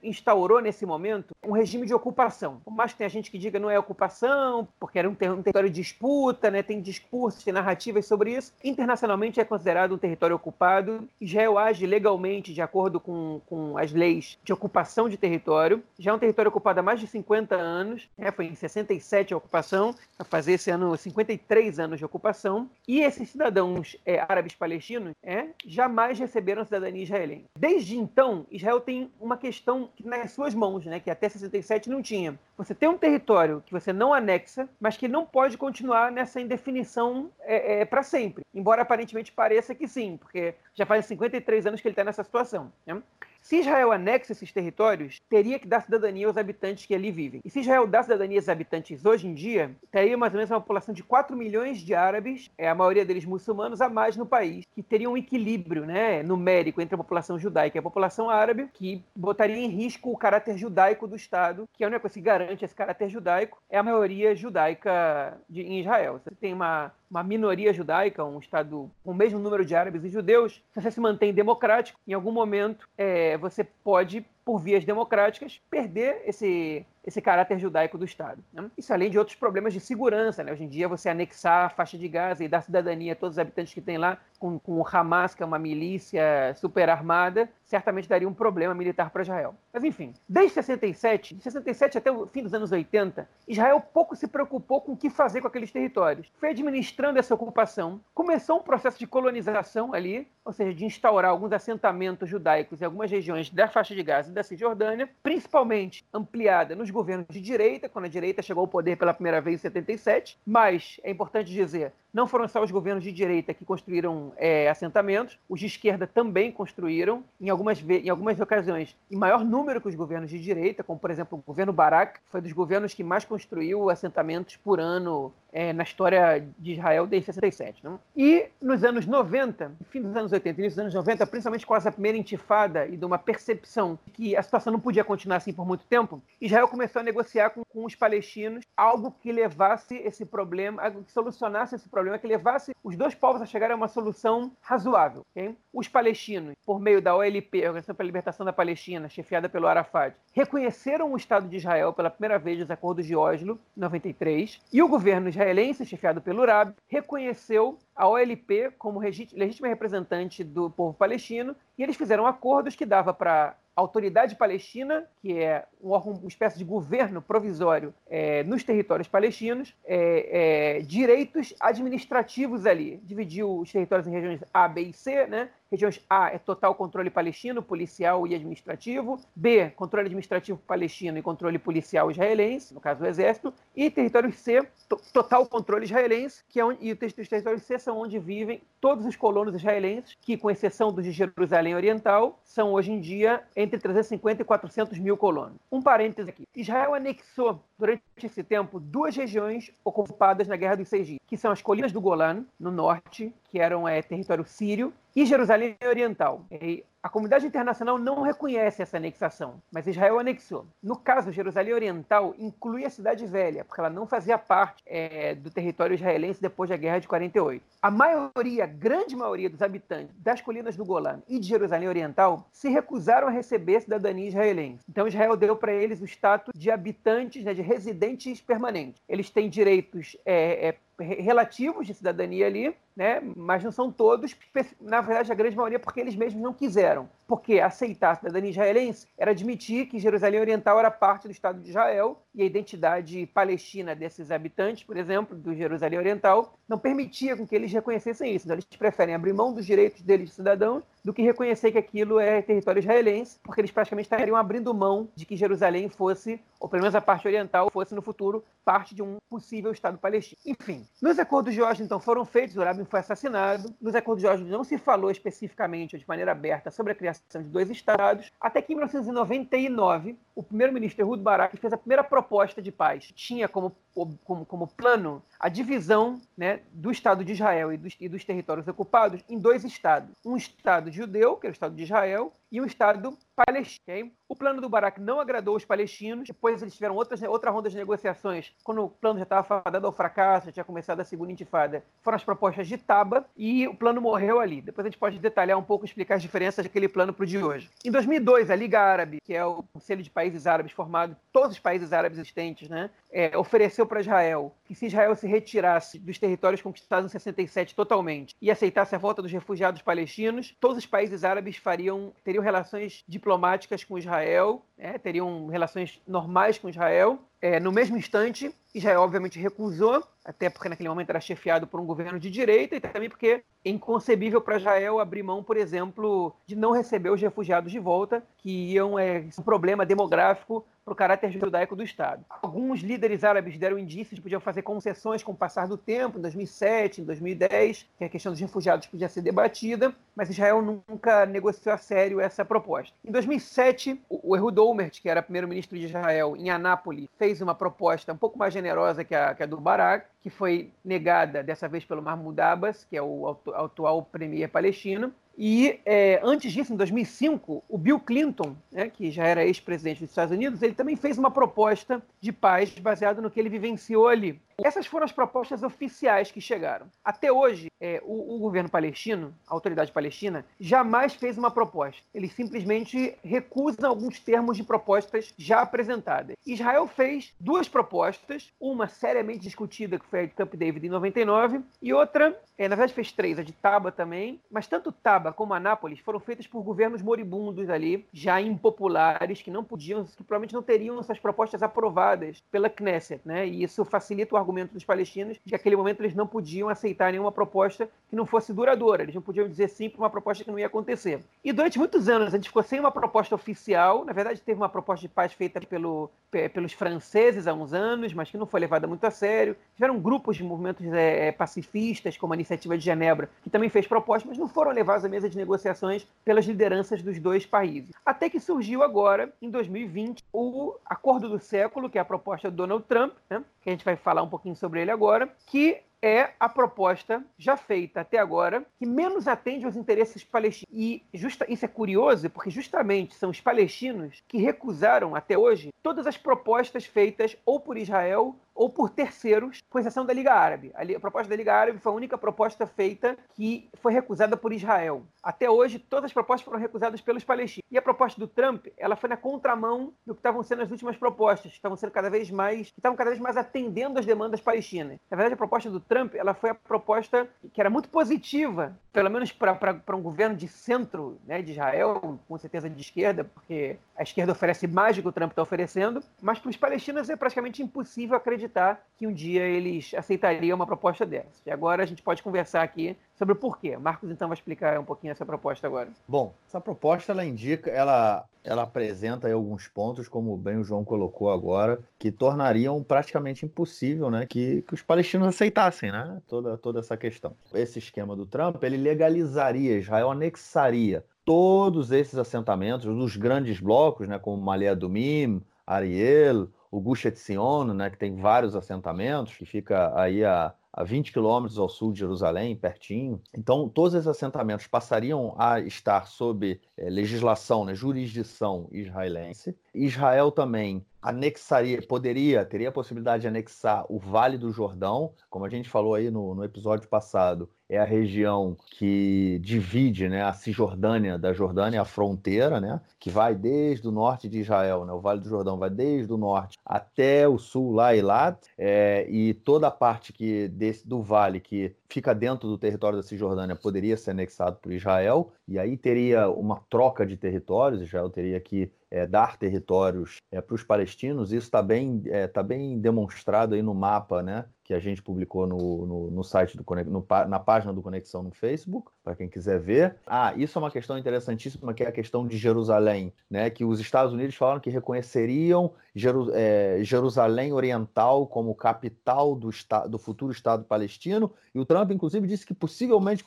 instaurou nesse momento um regime de ocupação. Por mais que tenha gente que diga não é ocupação, porque era um, ter um território de disputa, né, tem discursos, tem narrativas sobre isso, internacionalmente é considerado um território ocupado. Israel age legalmente de acordo com, com as leis de ocupação de território. Já é um território ocupado há mais de 50 anos, né, foi em 67 a ocupação, a fazer esse ano 53 anos de ocupação. E esses cidadãos é, árabes palestinos é, jamais receberam cidadania israelense. Desde então, Israel tem uma questão questão nas suas mãos, né, que até 67 não tinha. Você tem um território que você não anexa, mas que não pode continuar nessa indefinição é, é, para sempre. Embora aparentemente pareça que sim, porque já faz 53 anos que ele está nessa situação. Né? Se Israel anexa esses territórios, teria que dar cidadania aos habitantes que ali vivem. E se Israel dá cidadania aos habitantes hoje em dia, teria mais ou menos uma população de 4 milhões de árabes, é, a maioria deles muçulmanos, a mais no país, que teria um equilíbrio né, numérico entre a população judaica e a população árabe, que botaria em risco o caráter judaico do Estado, que é a única coisa que garante esse caráter judaico, é a maioria judaica de, em Israel. Você tem uma uma minoria judaica, um Estado com o mesmo número de árabes e judeus, se você se mantém democrático, em algum momento é, você pode por vias democráticas, perder esse, esse caráter judaico do Estado. Né? Isso além de outros problemas de segurança. Né? Hoje em dia, você anexar a faixa de Gaza e dar cidadania a todos os habitantes que tem lá, com, com o Hamas, que é uma milícia super armada, certamente daria um problema militar para Israel. Mas enfim, desde 67, de 67 até o fim dos anos 80, Israel pouco se preocupou com o que fazer com aqueles territórios. Foi administrando essa ocupação, começou um processo de colonização ali, ou seja, de instaurar alguns assentamentos judaicos em algumas regiões da faixa de Gaza da Cisjordânia, principalmente ampliada nos governos de direita, quando a direita chegou ao poder pela primeira vez em 77, mas é importante dizer, não foram só os governos de direita que construíram é, assentamentos, os de esquerda também construíram, em algumas, em algumas ocasiões, em maior número que os governos de direita, como por exemplo o governo Barak, foi dos governos que mais construiu assentamentos por ano é, na história de Israel desde 67. Não? E nos anos 90, fim dos anos 80 e início dos anos 90, principalmente com essa primeira intifada e de uma percepção de que a situação não podia continuar assim por muito tempo, Israel começou a negociar com, com os palestinos algo que levasse esse problema, algo que solucionasse esse problema que levasse os dois povos a chegar a uma solução razoável. Okay? Os palestinos, por meio da OLP, Organização para a Libertação da Palestina, chefiada pelo Arafat, reconheceram o Estado de Israel pela primeira vez nos acordos de Oslo, em 93, e o governo israelense, chefiado pelo URAB, reconheceu a OLP como legítima representante do povo palestino, e eles fizeram acordos que dava para Autoridade Palestina, que é um uma espécie de governo provisório é, nos territórios palestinos, é, é, direitos administrativos ali. Dividiu os territórios em regiões A, B e C, né? Regiões A é total controle palestino, policial e administrativo. B, controle administrativo palestino e controle policial israelense, no caso o Exército. E território C, total controle israelense, que é onde, e os territórios C são onde vivem todos os colonos israelenses, que, com exceção dos de Jerusalém Oriental, são hoje em dia entre 350 e 400 mil colonos. Um parêntese aqui. Israel anexou, durante esse tempo, duas regiões ocupadas na Guerra dos Seis Dias, que são as colinas do Golan, no norte, que eram é, território sírio, e Jerusalém Oriental. E a comunidade internacional não reconhece essa anexação, mas Israel anexou. No caso, Jerusalém Oriental inclui a Cidade Velha, porque ela não fazia parte é, do território israelense depois da Guerra de 48. A maioria, grande maioria dos habitantes das colinas do Golã e de Jerusalém Oriental se recusaram a receber cidadania israelense. Então Israel deu para eles o status de habitantes, né, de residentes permanentes. Eles têm direitos é, é, relativos de cidadania ali, né? mas não são todos, na verdade a grande maioria porque eles mesmos não quiseram fizeram. Porque aceitar a cidadania israelense era admitir que Jerusalém Oriental era parte do Estado de Israel e a identidade palestina desses habitantes, por exemplo, do Jerusalém Oriental, não permitia com que eles reconhecessem isso. Então eles preferem abrir mão dos direitos deles de cidadãos do que reconhecer que aquilo é território israelense, porque eles praticamente estariam abrindo mão de que Jerusalém fosse, ou pelo menos a parte oriental, fosse no futuro parte de um possível Estado palestino. Enfim, nos acordos de Oslo, então, foram feitos, o Rabin foi assassinado, nos acordos de Oslo não se falou especificamente, ou de maneira aberta, sobre a criação de dois Estados, até que em 1999, o primeiro-ministro Ehud Barak fez a primeira proposta de paz. Tinha como como, como plano a divisão né, do Estado de Israel e dos, e dos territórios ocupados em dois estados. Um Estado judeu, que é o Estado de Israel, e um Estado palestino. O plano do Barak não agradou os palestinos, depois eles tiveram outras, outra ronda de negociações, quando o plano já estava fadado ao fracasso, já tinha começado a segunda intifada, foram as propostas de Taba, e o plano morreu ali. Depois a gente pode detalhar um pouco, explicar as diferenças daquele plano para o de hoje. Em 2002, a Liga Árabe, que é o Conselho de Países Árabes formado, todos os países árabes existentes, né, é, ofereceu para Israel que se Israel se retirasse dos territórios conquistados em 67 totalmente e aceitasse a volta dos refugiados palestinos, todos os países árabes fariam, teriam relações diplomáticas com Israel, né, teriam relações normais com Israel. É, no mesmo instante, Israel obviamente recusou, até porque naquele momento era chefiado por um governo de direita e também porque é inconcebível para Israel abrir mão, por exemplo, de não receber os refugiados de volta, que iam é um problema demográfico para o caráter judaico do Estado. Alguns líderes árabes deram indícios de que podiam fazer concessões com o passar do tempo, em 2007, em 2010, que a questão dos refugiados podia ser debatida, mas Israel nunca negociou a sério essa proposta. Em 2007, o Ehud Olmert, que era primeiro-ministro de Israel, em Anápolis, fez uma proposta um pouco mais generosa que a, que a do Barak, que foi negada dessa vez pelo Mahmoud Abbas, que é o atual premier palestino, e é, antes disso, em 2005, o Bill Clinton, né, que já era ex-presidente dos Estados Unidos, ele também fez uma proposta de paz baseada no que ele vivenciou ali. Essas foram as propostas oficiais que chegaram. Até hoje, é, o, o, governo palestino, a autoridade palestina, jamais fez uma proposta. Eles simplesmente recusam alguns termos de propostas já apresentadas. Israel fez duas propostas, uma seriamente discutida, que foi a de Camp David em 99, e outra, é, na verdade fez três, a de Taba também, mas tanto Taba como Anápolis foram feitas por governos moribundos ali, já impopulares, que não podiam, que provavelmente não teriam essas propostas aprovadas pela Knesset, né? E isso facilita o argumento dos palestinos de que naquele momento eles não podiam aceitar nenhuma proposta que não fosse duradoura, eles não podiam dizer sim para uma proposta que não ia acontecer. E durante muitos anos a gente ficou sem uma proposta oficial, na verdade teve uma proposta de paz feita pelo, pelos franceses há uns anos, mas que não foi levada muito a sério. Tiveram grupos de movimentos é, pacifistas, como a Iniciativa de Genebra, que também fez propostas, mas não foram levados à mesa de negociações pelas lideranças dos dois países. Até que surgiu agora, em 2020, o Acordo do Século, que é a proposta do Donald Trump, né, que a gente vai falar um pouquinho sobre ele agora, que é a proposta já feita até agora que menos atende aos interesses palestinos. E justa, isso é curioso, porque justamente são os palestinos que recusaram até hoje todas as propostas feitas ou por Israel ou por terceiros, com exceção da Liga Árabe. A, proposta da Liga Árabe foi a única proposta feita que foi recusada por Israel. Até hoje, todas as propostas foram recusadas pelos palestinos. E a proposta do Trump, ela foi na contramão do que estavam sendo as últimas propostas, que estavam sendo cada vez mais, que estavam cada vez mais atendendo às demandas palestinas. Na verdade, a proposta do Trump, ela foi a proposta que era muito positiva, pelo menos para um governo de centro né, de Israel, com certeza de esquerda, porque a esquerda oferece mais do que o Trump está oferecendo, mas para os palestinos é praticamente impossível acreditar acreditar que um dia eles aceitariam uma proposta dessa. E agora a gente pode conversar aqui sobre o porquê. Marcos então vai explicar um pouquinho essa proposta agora. Bom, essa proposta ela indica, ela, ela apresenta alguns pontos, como bem o João colocou agora, que tornariam praticamente impossível, né, que, que os palestinos aceitassem, né, toda, toda essa questão. Esse esquema do Trump, ele legalizaria, Israel anexaria todos esses assentamentos dos grandes blocos, né, como Malé Adumim, Ariel, o Gush Etzion, né, que tem vários assentamentos, que fica aí a, a 20 quilômetros ao sul de Jerusalém, pertinho. Então, todos esses assentamentos passariam a estar sob é, legislação, né, jurisdição israelense. Israel também anexaria, poderia, teria a possibilidade de anexar o Vale do Jordão, como a gente falou aí no, no episódio passado, é a região que divide né, a Cisjordânia da Jordânia, a fronteira, né, que vai desde o norte de Israel, né, o Vale do Jordão vai desde o norte até o sul, lá Eilat, é, e toda a parte que desse, do vale que fica dentro do território da Cisjordânia poderia ser anexado por Israel, e aí teria uma troca de territórios, Israel teria que é, dar territórios é, para os palestinos, isso está bem, é, tá bem demonstrado aí no mapa, né? Que a gente publicou no, no, no site do no, na página do Conexão no Facebook, para quem quiser ver. Ah, isso é uma questão interessantíssima, que é a questão de Jerusalém, né? Que os Estados Unidos falaram que reconheceriam Jeru é, Jerusalém Oriental como capital do, do futuro Estado palestino, e o Trump, inclusive, disse que possivelmente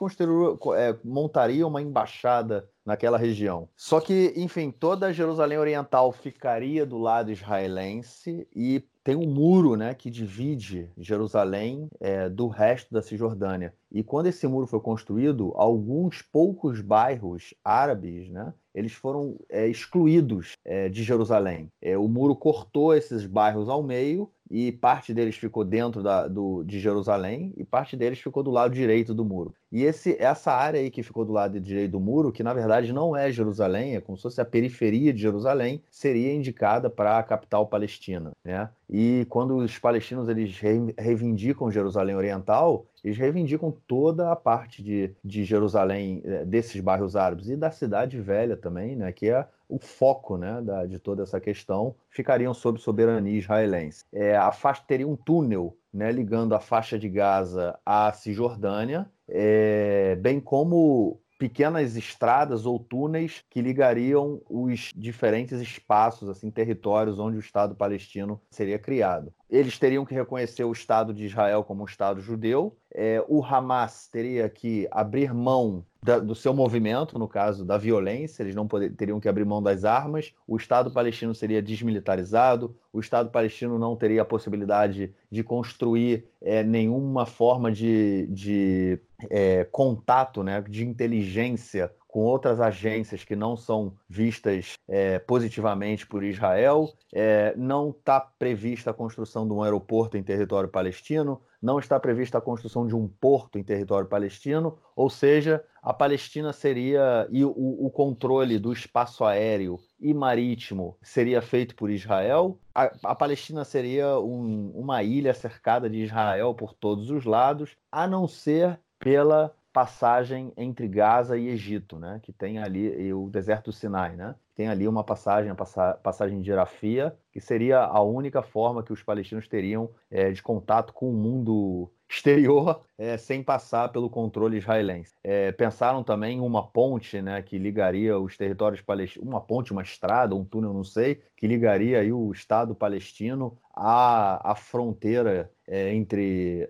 é, montaria uma embaixada naquela região. Só que, enfim, toda Jerusalém Oriental ficaria do lado israelense e tem um muro né, que divide Jerusalém é, do resto da Cisjordânia. E quando esse muro foi construído, alguns poucos bairros árabes, né, eles foram é, excluídos é, de Jerusalém. É, o muro cortou esses bairros ao meio e parte deles ficou dentro da, do, de Jerusalém e parte deles ficou do lado direito do muro. E esse, essa área aí que ficou do lado direito do muro, que na verdade não é Jerusalém, é como se fosse a periferia de Jerusalém, seria indicada para a capital palestina. Né? E quando os palestinos eles reivindicam Jerusalém Oriental, eles reivindicam toda a parte de, de Jerusalém, eh, desses bairros árabes e da cidade velha também, né, que é o foco né, da, de toda essa questão, ficariam sob soberania israelense. É, a faixa teria um túnel né, ligando a faixa de Gaza à Cisjordânia, é, bem como pequenas estradas ou túneis que ligariam os diferentes espaços, assim, territórios onde o Estado palestino seria criado. Eles teriam que reconhecer o Estado de Israel como um Estado judeu. É, o Hamas teria que abrir mão da, do seu movimento, no caso da violência, eles não poder, teriam que abrir mão das armas, o Estado palestino seria desmilitarizado, o Estado palestino não teria a possibilidade de construir é, nenhuma forma de, de é, contato, né, de inteligência com outras agências que não são vistas é, positivamente por Israel. É, não está prevista a construção de um aeroporto em território palestino, não está prevista a construção de um porto em território palestino, ou seja, a Palestina seria e o, o controle do espaço aéreo e marítimo seria feito por Israel. A, a Palestina seria um, uma ilha cercada de Israel por todos os lados, a não ser pela passagem entre Gaza e Egito, né? Que tem ali e o deserto do Sinai, né? Tem ali uma passagem, a passagem de Rafia, que seria a única forma que os palestinos teriam é, de contato com o mundo exterior é, sem passar pelo controle israelense. É, pensaram também em uma ponte né, que ligaria os territórios palestinos, uma ponte, uma estrada, um túnel, não sei, que ligaria aí o Estado palestino à, à fronteira é, entre,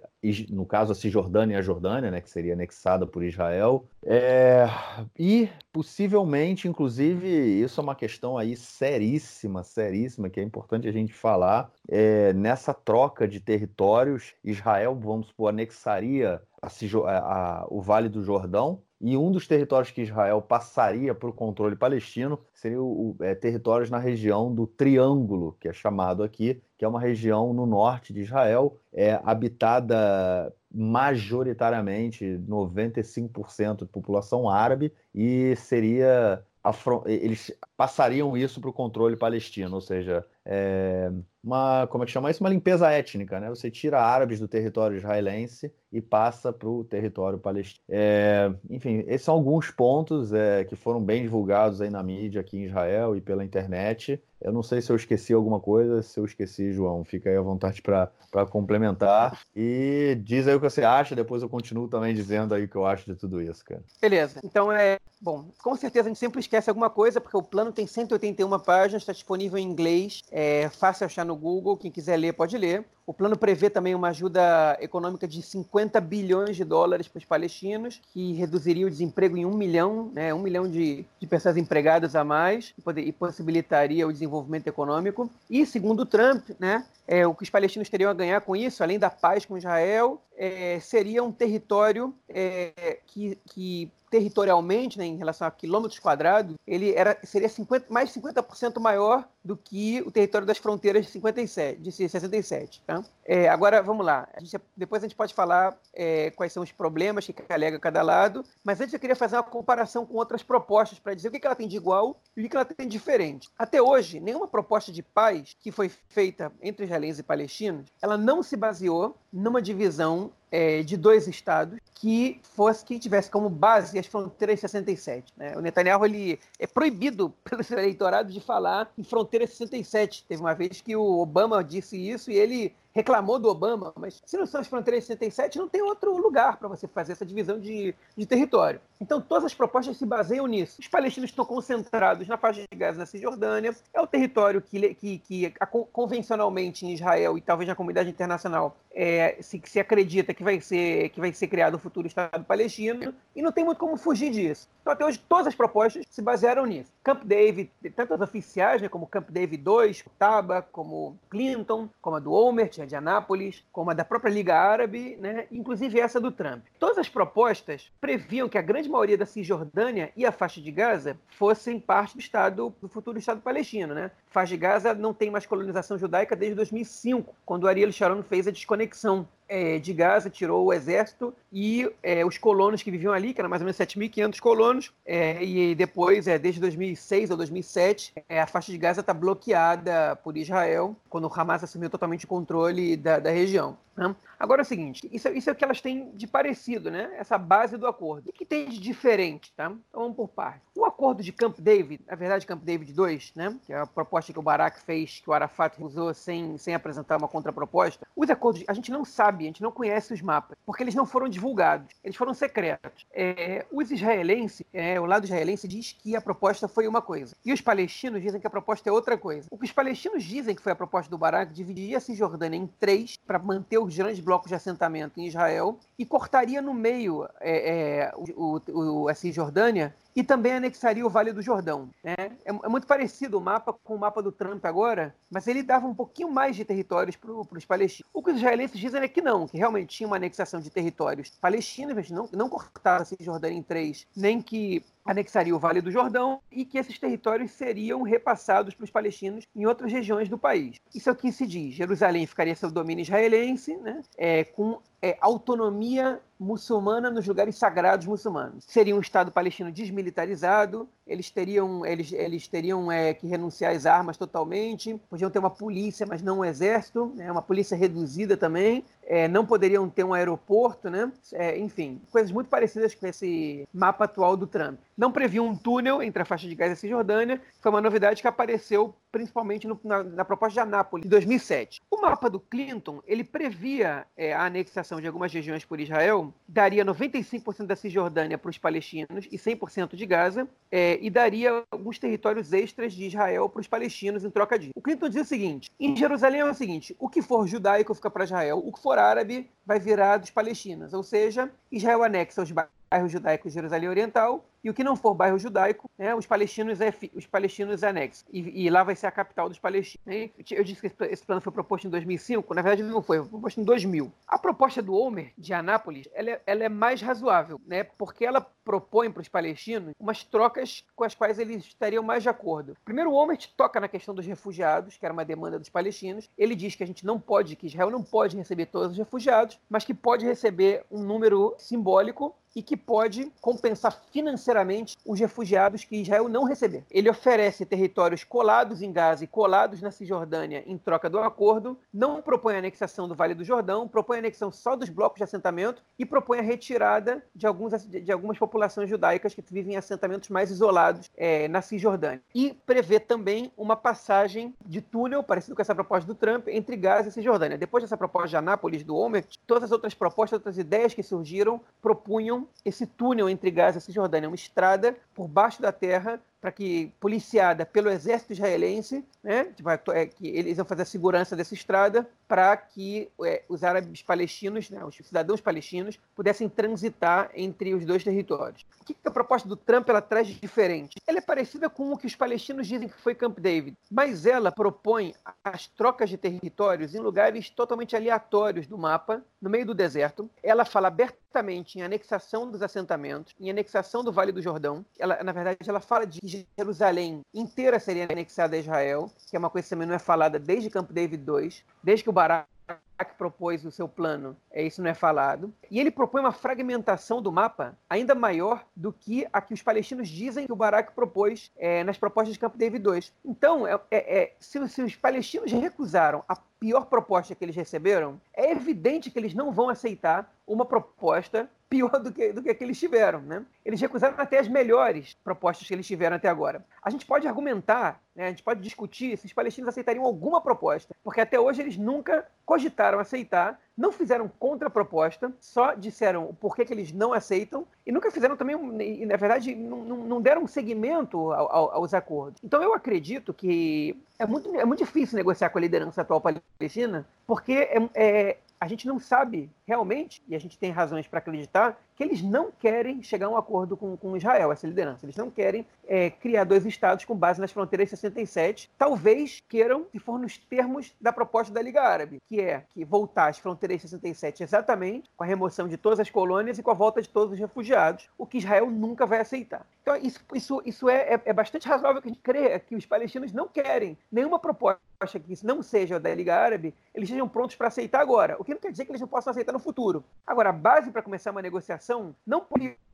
no caso, a Cisjordânia e a Jordânia, né, que seria anexada por Israel. É, e possivelmente, inclusive, isso é uma questão aí seríssima, seríssima, que é importante a gente falar. É, nessa troca de territórios, Israel, vamos supor, anexaria a, a, o Vale do Jordão, e um dos territórios que Israel passaria para o controle palestino seria o, é, territórios na região do Triângulo, que é chamado aqui, que é uma região no norte de Israel, é habitada majoritariamente 95% de população árabe e seria eles passariam isso para o controle palestino, ou seja, é uma como é que chama isso? Uma limpeza étnica, né? Você tira árabes do território israelense e passa para o território palestino. É, enfim, esses são alguns pontos é, que foram bem divulgados aí na mídia aqui em Israel e pela internet. Eu não sei se eu esqueci alguma coisa. Se eu esqueci, João, fica aí à vontade para complementar. E diz aí o que você acha, depois eu continuo também dizendo aí o que eu acho de tudo isso, cara. Beleza. Então é. Bom, com certeza a gente sempre esquece alguma coisa, porque o plano tem 181 páginas, está disponível em inglês, é fácil achar no Google. Quem quiser ler, pode ler. O plano prevê também uma ajuda econômica de 50 bilhões de dólares para os palestinos, que reduziria o desemprego em um milhão, né, um milhão de, de pessoas empregadas a mais, e, poder, e possibilitaria o desenvolvimento econômico. E, segundo Trump, né, é, o que os palestinos teriam a ganhar com isso, além da paz com Israel, é, seria um território é, que, que territorialmente, né, em relação a quilômetros quadrados, ele era, seria 50, mais 50% maior do que o território das fronteiras de, 57, de 67. Tá? É, agora, vamos lá. A gente, depois a gente pode falar é, quais são os problemas que alega cada lado, mas antes eu queria fazer uma comparação com outras propostas para dizer o que ela tem de igual e o que ela tem de diferente. Até hoje, nenhuma proposta de paz que foi feita entre israelenses e palestinos, ela não se baseou numa divisão é, de dois estados que fosse que tivesse como base as fronteiras 67. Né? O Netanyahu ele é proibido <laughs> pelo seu eleitorado de falar em fronteira 67. Teve uma vez que o Obama disse isso e ele reclamou do Obama, mas se não são as fronteiras 67, não tem outro lugar para você fazer essa divisão de, de território. Então, todas as propostas se baseiam nisso. Os palestinos estão concentrados na faixa de Gaza, na Cisjordânia, é o território que, que, que convencionalmente em Israel e talvez na comunidade internacional é se, se acredita que vai, ser, que vai ser criado o futuro Estado palestino, e não tem muito como fugir disso. Então, até hoje, todas as propostas se basearam nisso. Camp David, tanto as oficiais, né, como Camp David II, Taba, como Clinton, como a do Olmert, a de Anápolis, como a da própria Liga Árabe, né, inclusive essa do Trump. Todas as propostas previam que a grande maioria da Cisjordânia e a faixa de Gaza fossem parte do Estado, do futuro Estado palestino. Né? A faixa de Gaza não tem mais colonização judaica desde 2005, quando Ariel Sharon fez a desconexão não é, de Gaza, tirou o exército e é, os colonos que viviam ali, que eram mais ou menos 7.500 colonos, é, e depois, é, desde 2006 ou 2007, é, a faixa de Gaza está bloqueada por Israel, quando o Hamas assumiu totalmente o controle da, da região. Né? Agora é o seguinte, isso, isso, é o que elas têm de parecido, né? Essa base do acordo. O que tem de diferente, tá? Então vamos por partes. O acordo de Camp David, na verdade Camp David 2, né? Que é a proposta que o Barak fez, que o Arafat usou sem, sem apresentar uma contraproposta. Os acordos, a gente não sabe, a gente não conhece os mapas, porque eles não foram divulgados, eles foram secretos. É, os israelenses, é, o lado israelense diz que a proposta foi uma coisa, e os palestinos dizem que a proposta é outra coisa. O que os palestinos dizem que foi a proposta do Barak dividiria a Cisjordânia em três para manter os grandes blocos de assentamento em Israel e cortaria no meio é, é, o, o, a Cisjordânia e também anexaria o Vale do Jordão. Né? É, é, muito parecido o mapa com o mapa do Trump agora, mas ele dava um pouquinho mais de territórios para os palestinos. O que os israelenses dizem é que não, que realmente tinha uma anexação de territórios palestinos, mas não, não cortaram a Cisjordânia em três, nem que anexaria o Vale do Jordão e que esses territórios seriam repassados para os palestinos em outras regiões do país. Isso é o que se diz. Jerusalém ficaria sob domínio israelense, né, é, com é, autonomia muçulmana nos lugares sagrados muçulmanos. Seria um Estado palestino desmilitarizado, eles teriam, eles, eles teriam é, que renunciar às armas totalmente, podiam ter uma polícia, mas não um exército, né, uma polícia reduzida também, é, não poderiam ter um aeroporto, né? É, enfim, coisas muito parecidas com esse mapa atual do Trump. Não previu um túnel entre a faixa de Gaza e a Cisjordânia, foi uma novidade que apareceu principalmente no, na, na, proposta de Anápolis, de 2007. O mapa do Clinton, ele previa é, a anexação de algumas regiões por Israel, daria 95% da Cisjordânia para os palestinos e 100% de Gaza, é, e daria alguns territórios extras de Israel para os palestinos em troca disso. O Clinton dizia o seguinte, em Jerusalém é o seguinte, o que for judaico fica para Israel, o que for árabe vai virar dos palestinos, ou seja, Israel anexa os bairros judaicos de Jerusalém Oriental e o que não for bairro judaico, né, os palestinos é os palestinos anexam. E, e, lá vai ser a capital dos palestinos. Eu disse que esse plano foi proposto em 2005, na verdade não foi, foi proposto em 2000. A proposta do Homer de Anápolis, ela é, ela é mais razoável, né, porque ela propõe para os palestinos umas trocas com as quais eles estariam mais de acordo. Primeiro, o Homer toca na questão dos refugiados, que era uma demanda dos palestinos. Ele diz que a gente não pode, que Israel não pode receber todos os refugiados, mas que pode receber um número simbólico e que pode compensar financeiramente os refugiados que Israel não receber. Ele oferece territórios colados em Gaza e colados na Cisjordânia em troca do acordo, não propõe a anexação do Vale do Jordão, propõe a anexação só dos blocos de assentamento e propõe a retirada de, alguns, de algumas populações judaicas que vivem em assentamentos mais isolados é, na Cisjordânia. E prevê também uma passagem de túnel, parecido com essa proposta do Trump, entre Gaza e Cisjordânia. Depois dessa proposta de Anápolis, do Homer, todas as outras propostas, outras ideias que surgiram propunham esse túnel entre Gaza e Cisjordânia, uma estrada por baixo da terra para que policiada pelo exército israelense, né, tipo, é, que eles vão fazer a segurança dessa estrada para que é, os árabes palestinos, né, os cidadãos palestinos, pudessem transitar entre os dois territórios. O que, a proposta do Trump ela traz de diferente? Ela é parecida com o que os palestinos dizem que foi Camp David, mas ela propõe as trocas de territórios em lugares totalmente aleatórios do mapa, no meio do deserto. Ela fala abertamente em anexação dos assentamentos, em anexação do Vale do Jordão. Ela, na verdade, ela fala de Jerusalém inteira seria anexada a Israel, que é uma coisa que também não é falada desde Camp David II, desde que o Barak propôs o seu plano, é isso não é falado. E ele propõe uma fragmentação do mapa ainda maior do que a que os palestinos dizem que o Barak propôs é, nas propostas de Camp David II. Então, é, é, é, se, se os palestinos recusaram a pior proposta que eles receberam, é evidente que eles não vão aceitar uma proposta pior do que, do que, eles tiveram. Né? Eles recusaram até as melhores propostas que eles tiveram até agora. A gente pode argumentar, né, a gente pode discutir se os palestinos aceitariam alguma proposta, porque até hoje eles nunca cogitaram aceitar não fizeram contraproposta, só disseram o porquê que eles não aceitam e nunca fizeram também, e, na verdade, não, não deram um segmento aos acordos. Então eu acredito que é muito, é muito difícil negociar com a liderança atual palestina, porque é, é, a gente não sabe realmente, e a gente tem razões para acreditar, que eles não querem chegar a um acordo com, com Israel, essa liderança. Eles não querem é, criar dois estados com base nas fronteiras 67. Talvez queiram, se for nos termos da proposta da Liga Árabe, que é que voltar às fronteiras 67 exatamente, com a remoção de todas as colônias e com a volta de todos os refugiados, o que Israel nunca vai aceitar. Então, isso, isso, isso é, é, é bastante razoável que a gente crê que os palestinos não querem nenhuma proposta que isso não seja da Liga Árabe, eles estejam prontos para aceitar agora. O que não quer dizer que eles não possam aceitar no futuro. Agora, a base para começar uma negociação não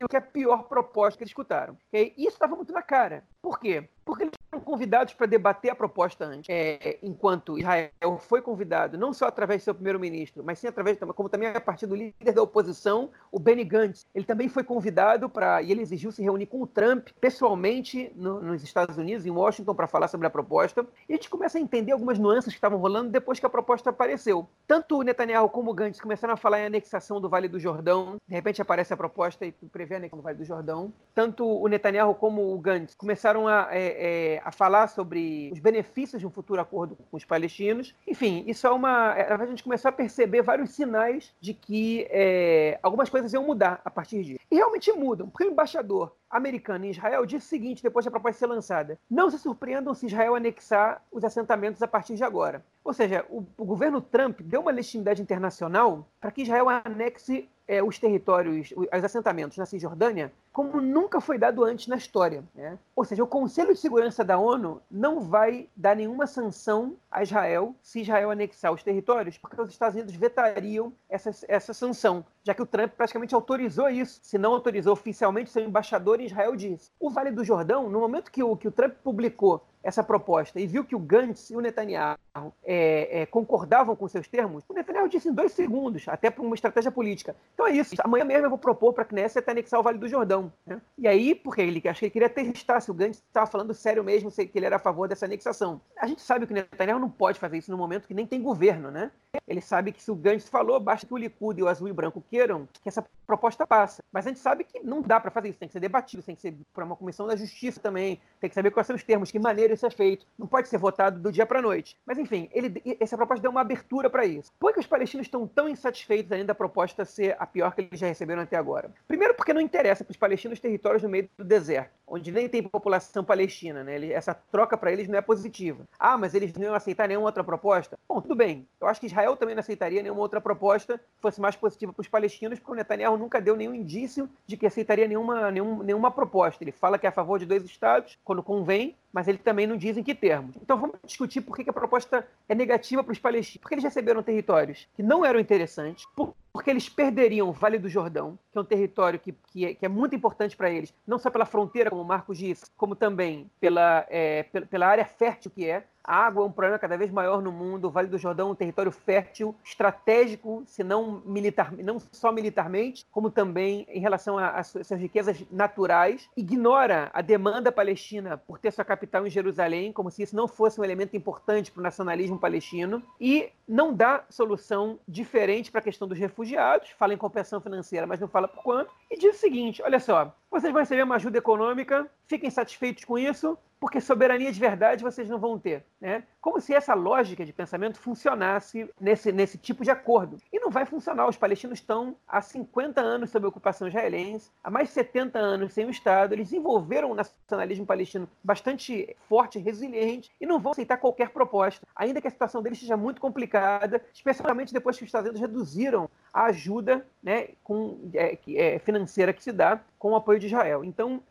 o que é a pior proposta que eles escutaram. E isso estava muito na cara. Por quê? Porque eles convidados para debater a proposta antes, é, enquanto Israel foi convidado, não só através do seu primeiro-ministro, mas sim através, como também a partir do líder da oposição, o Benny Gantz. Ele também foi convidado para, e ele exigiu se reunir com o Trump pessoalmente no, nos Estados Unidos, em Washington, para falar sobre a proposta. E a gente começa a entender algumas nuances que estavam rolando depois que a proposta apareceu. Tanto o Netanyahu como o Gantz começaram a falar em anexação do Vale do Jordão. De repente aparece a proposta e prevê a anexação do Vale do Jordão. Tanto o Netanyahu como o Gantz começaram a, é, é, a falar sobre os benefícios de um futuro acordo com os palestinos. Enfim, isso é uma. É, a gente começou a perceber vários sinais de que é, algumas coisas iam mudar a partir disso. E realmente mudam, porque o embaixador americano em Israel disse o seguinte, depois da proposta ser lançada: não se surpreendam se Israel anexar os assentamentos a partir de agora. Ou seja, o, o governo Trump deu uma legitimidade internacional para que Israel anexe é, os territórios, os assentamentos na Cisjordânia, como nunca foi dado antes na história. Né? Ou seja, o Conselho de Segurança da ONU não vai dar nenhuma sanção a Israel se Israel anexar os territórios, porque os Estados Unidos vetariam essa, essa sanção, já que o Trump praticamente autorizou isso. Se não autorizou oficialmente, seu embaixador em Israel disse. O Vale do Jordão, no momento que o, que o Trump publicou essa proposta e viu que o Gantz e o Netanyahu é, é, concordavam com seus termos, o Netanyahu disse em dois segundos, até por uma estratégia política. Então é isso. Amanhã mesmo eu vou propor para a Knesset anexar o Vale do Jordão. Né? E aí, porque ele acho que ele queria testar se o Gantz estava falando sério mesmo, se ele era a favor dessa anexação. A gente sabe que o Netanyahu não pode fazer isso no momento que nem tem governo, né? Ele sabe que se o Gantz falou, basta que o Likud e o Azul e Branco queiram que essa proposta passe. Mas a gente sabe que não dá para fazer isso, tem que ser debatido, tem que ser por uma comissão da justiça também, tem que saber quais são os termos, que maneira é feito. Não pode ser votado do dia para a noite. Mas enfim, ele, essa proposta deu uma abertura para isso. Por que os palestinos estão tão insatisfeitos ainda da proposta ser a pior que eles já receberam até agora? Primeiro porque não interessa para os palestinos territórios no meio do deserto, onde nem tem população palestina, né? essa troca para eles não é positiva. Ah, mas eles não iam aceitar nenhuma outra proposta? Bom, tudo bem. Eu acho que Israel também não aceitaria nenhuma outra proposta que fosse mais positiva para os palestinos, porque o Netanyahu nunca deu nenhum indício de que aceitaria nenhuma, nenhum, nenhuma proposta. Ele fala que é a favor de dois estados, quando convém, mas ele também não diz em que termos. Então vamos discutir por que a proposta é negativa para os palestinos. Porque eles receberam territórios que não eram interessantes, porque eles perderiam o Vale do Jordão, que é um território que, que, é, que é muito importante para eles, não só pela fronteira, como o Marcos disse, como também pela, é, pela área fértil que é. A água é um problema cada vez maior no mundo. O Vale do Jordão é um território fértil, estratégico, se não, militar, não só militarmente, como também em relação às suas riquezas naturais. Ignora a demanda palestina por ter sua capital em Jerusalém, como se isso não fosse um elemento importante para o nacionalismo palestino. E não dá solução diferente para a questão dos refugiados. Fala em compensação financeira, mas não fala por quanto. E diz o seguinte: olha só, vocês vão receber uma ajuda econômica, fiquem satisfeitos com isso, porque soberania de verdade vocês não vão ter. Né? Como se essa lógica de pensamento funcionasse nesse, nesse tipo de acordo. E não vai funcionar. Os palestinos estão há 50 anos sob ocupação israelense, há mais de 70 anos sem o Estado. Eles desenvolveram um nacionalismo palestino bastante forte, resiliente, e não vão aceitar qualquer proposta, ainda que a situação deles seja muito complicada, especialmente depois que os Estados Unidos reduziram a ajuda né, com, é, é, financeira que se dá com o apoio de Israel. Então,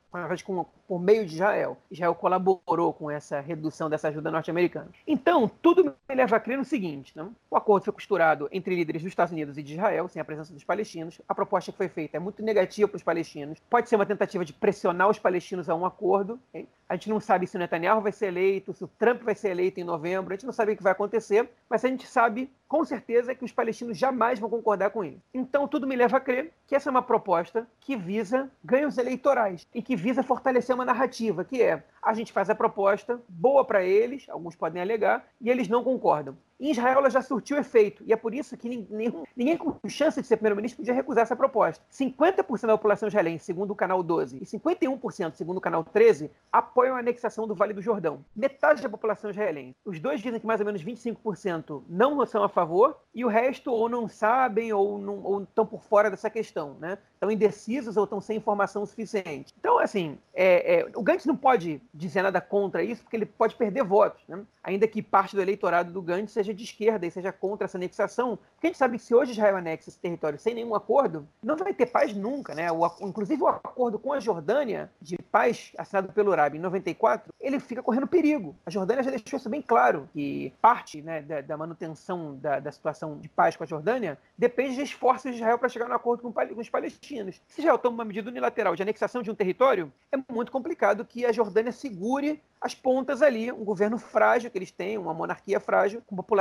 com, por meio de Israel. Israel colaborou com essa redução dessa ajuda norte-americana. Então, tudo me leva a crer no seguinte: né? o acordo foi costurado entre líderes dos Estados Unidos e de Israel, sem a presença dos palestinos. A proposta que foi feita é muito negativa para os palestinos. Pode ser uma tentativa de pressionar os palestinos a um acordo. Okay? A gente não sabe se o Netanyahu vai ser eleito, se o Trump vai ser eleito em novembro. A gente não sabe o que vai acontecer, mas a gente sabe com certeza que os palestinos jamais vão concordar com isso. Então, tudo me leva a crer que essa é uma proposta que visa ganhos eleitorais e que visa fortalecer uma narrativa, que é a gente faz a proposta boa para eles, alguns podem alegar, e eles não concordam. Em Israel ela já surtiu efeito, e é por isso que ninguém, ninguém com chance de ser primeiro-ministro podia recusar essa proposta. 50% da população israelense, segundo o canal 12, e 51%, segundo o canal 13, apoiam a anexação do Vale do Jordão. Metade da população israelense. Os dois dizem que mais ou menos 25% não são a favor, e o resto ou não sabem ou, ou estão por fora dessa questão, né? Estão indecisos ou estão sem informação suficiente. Então, assim, é, é, o Gantz não pode dizer nada contra isso, porque ele pode perder votos, né? ainda que parte do eleitorado do Gantz seja de esquerda e seja contra essa anexação. Porque a gente sabe que se hoje Israel anexa esse território sem nenhum acordo, não vai ter paz nunca. Né? O, inclusive, o acordo com a Jordânia de paz assinado pelo Urabi em 94, ele fica correndo perigo. A Jordânia já deixou isso bem claro, que parte né, da, da, manutenção da, da, situação de paz com a Jordânia depende de esforços de Israel para chegar no acordo com, com os palestinos. Se Israel toma uma medida unilateral de anexação de um território, é muito complicado que a Jordânia segure as pontas ali, um governo frágil que eles têm, uma monarquia frágil, com população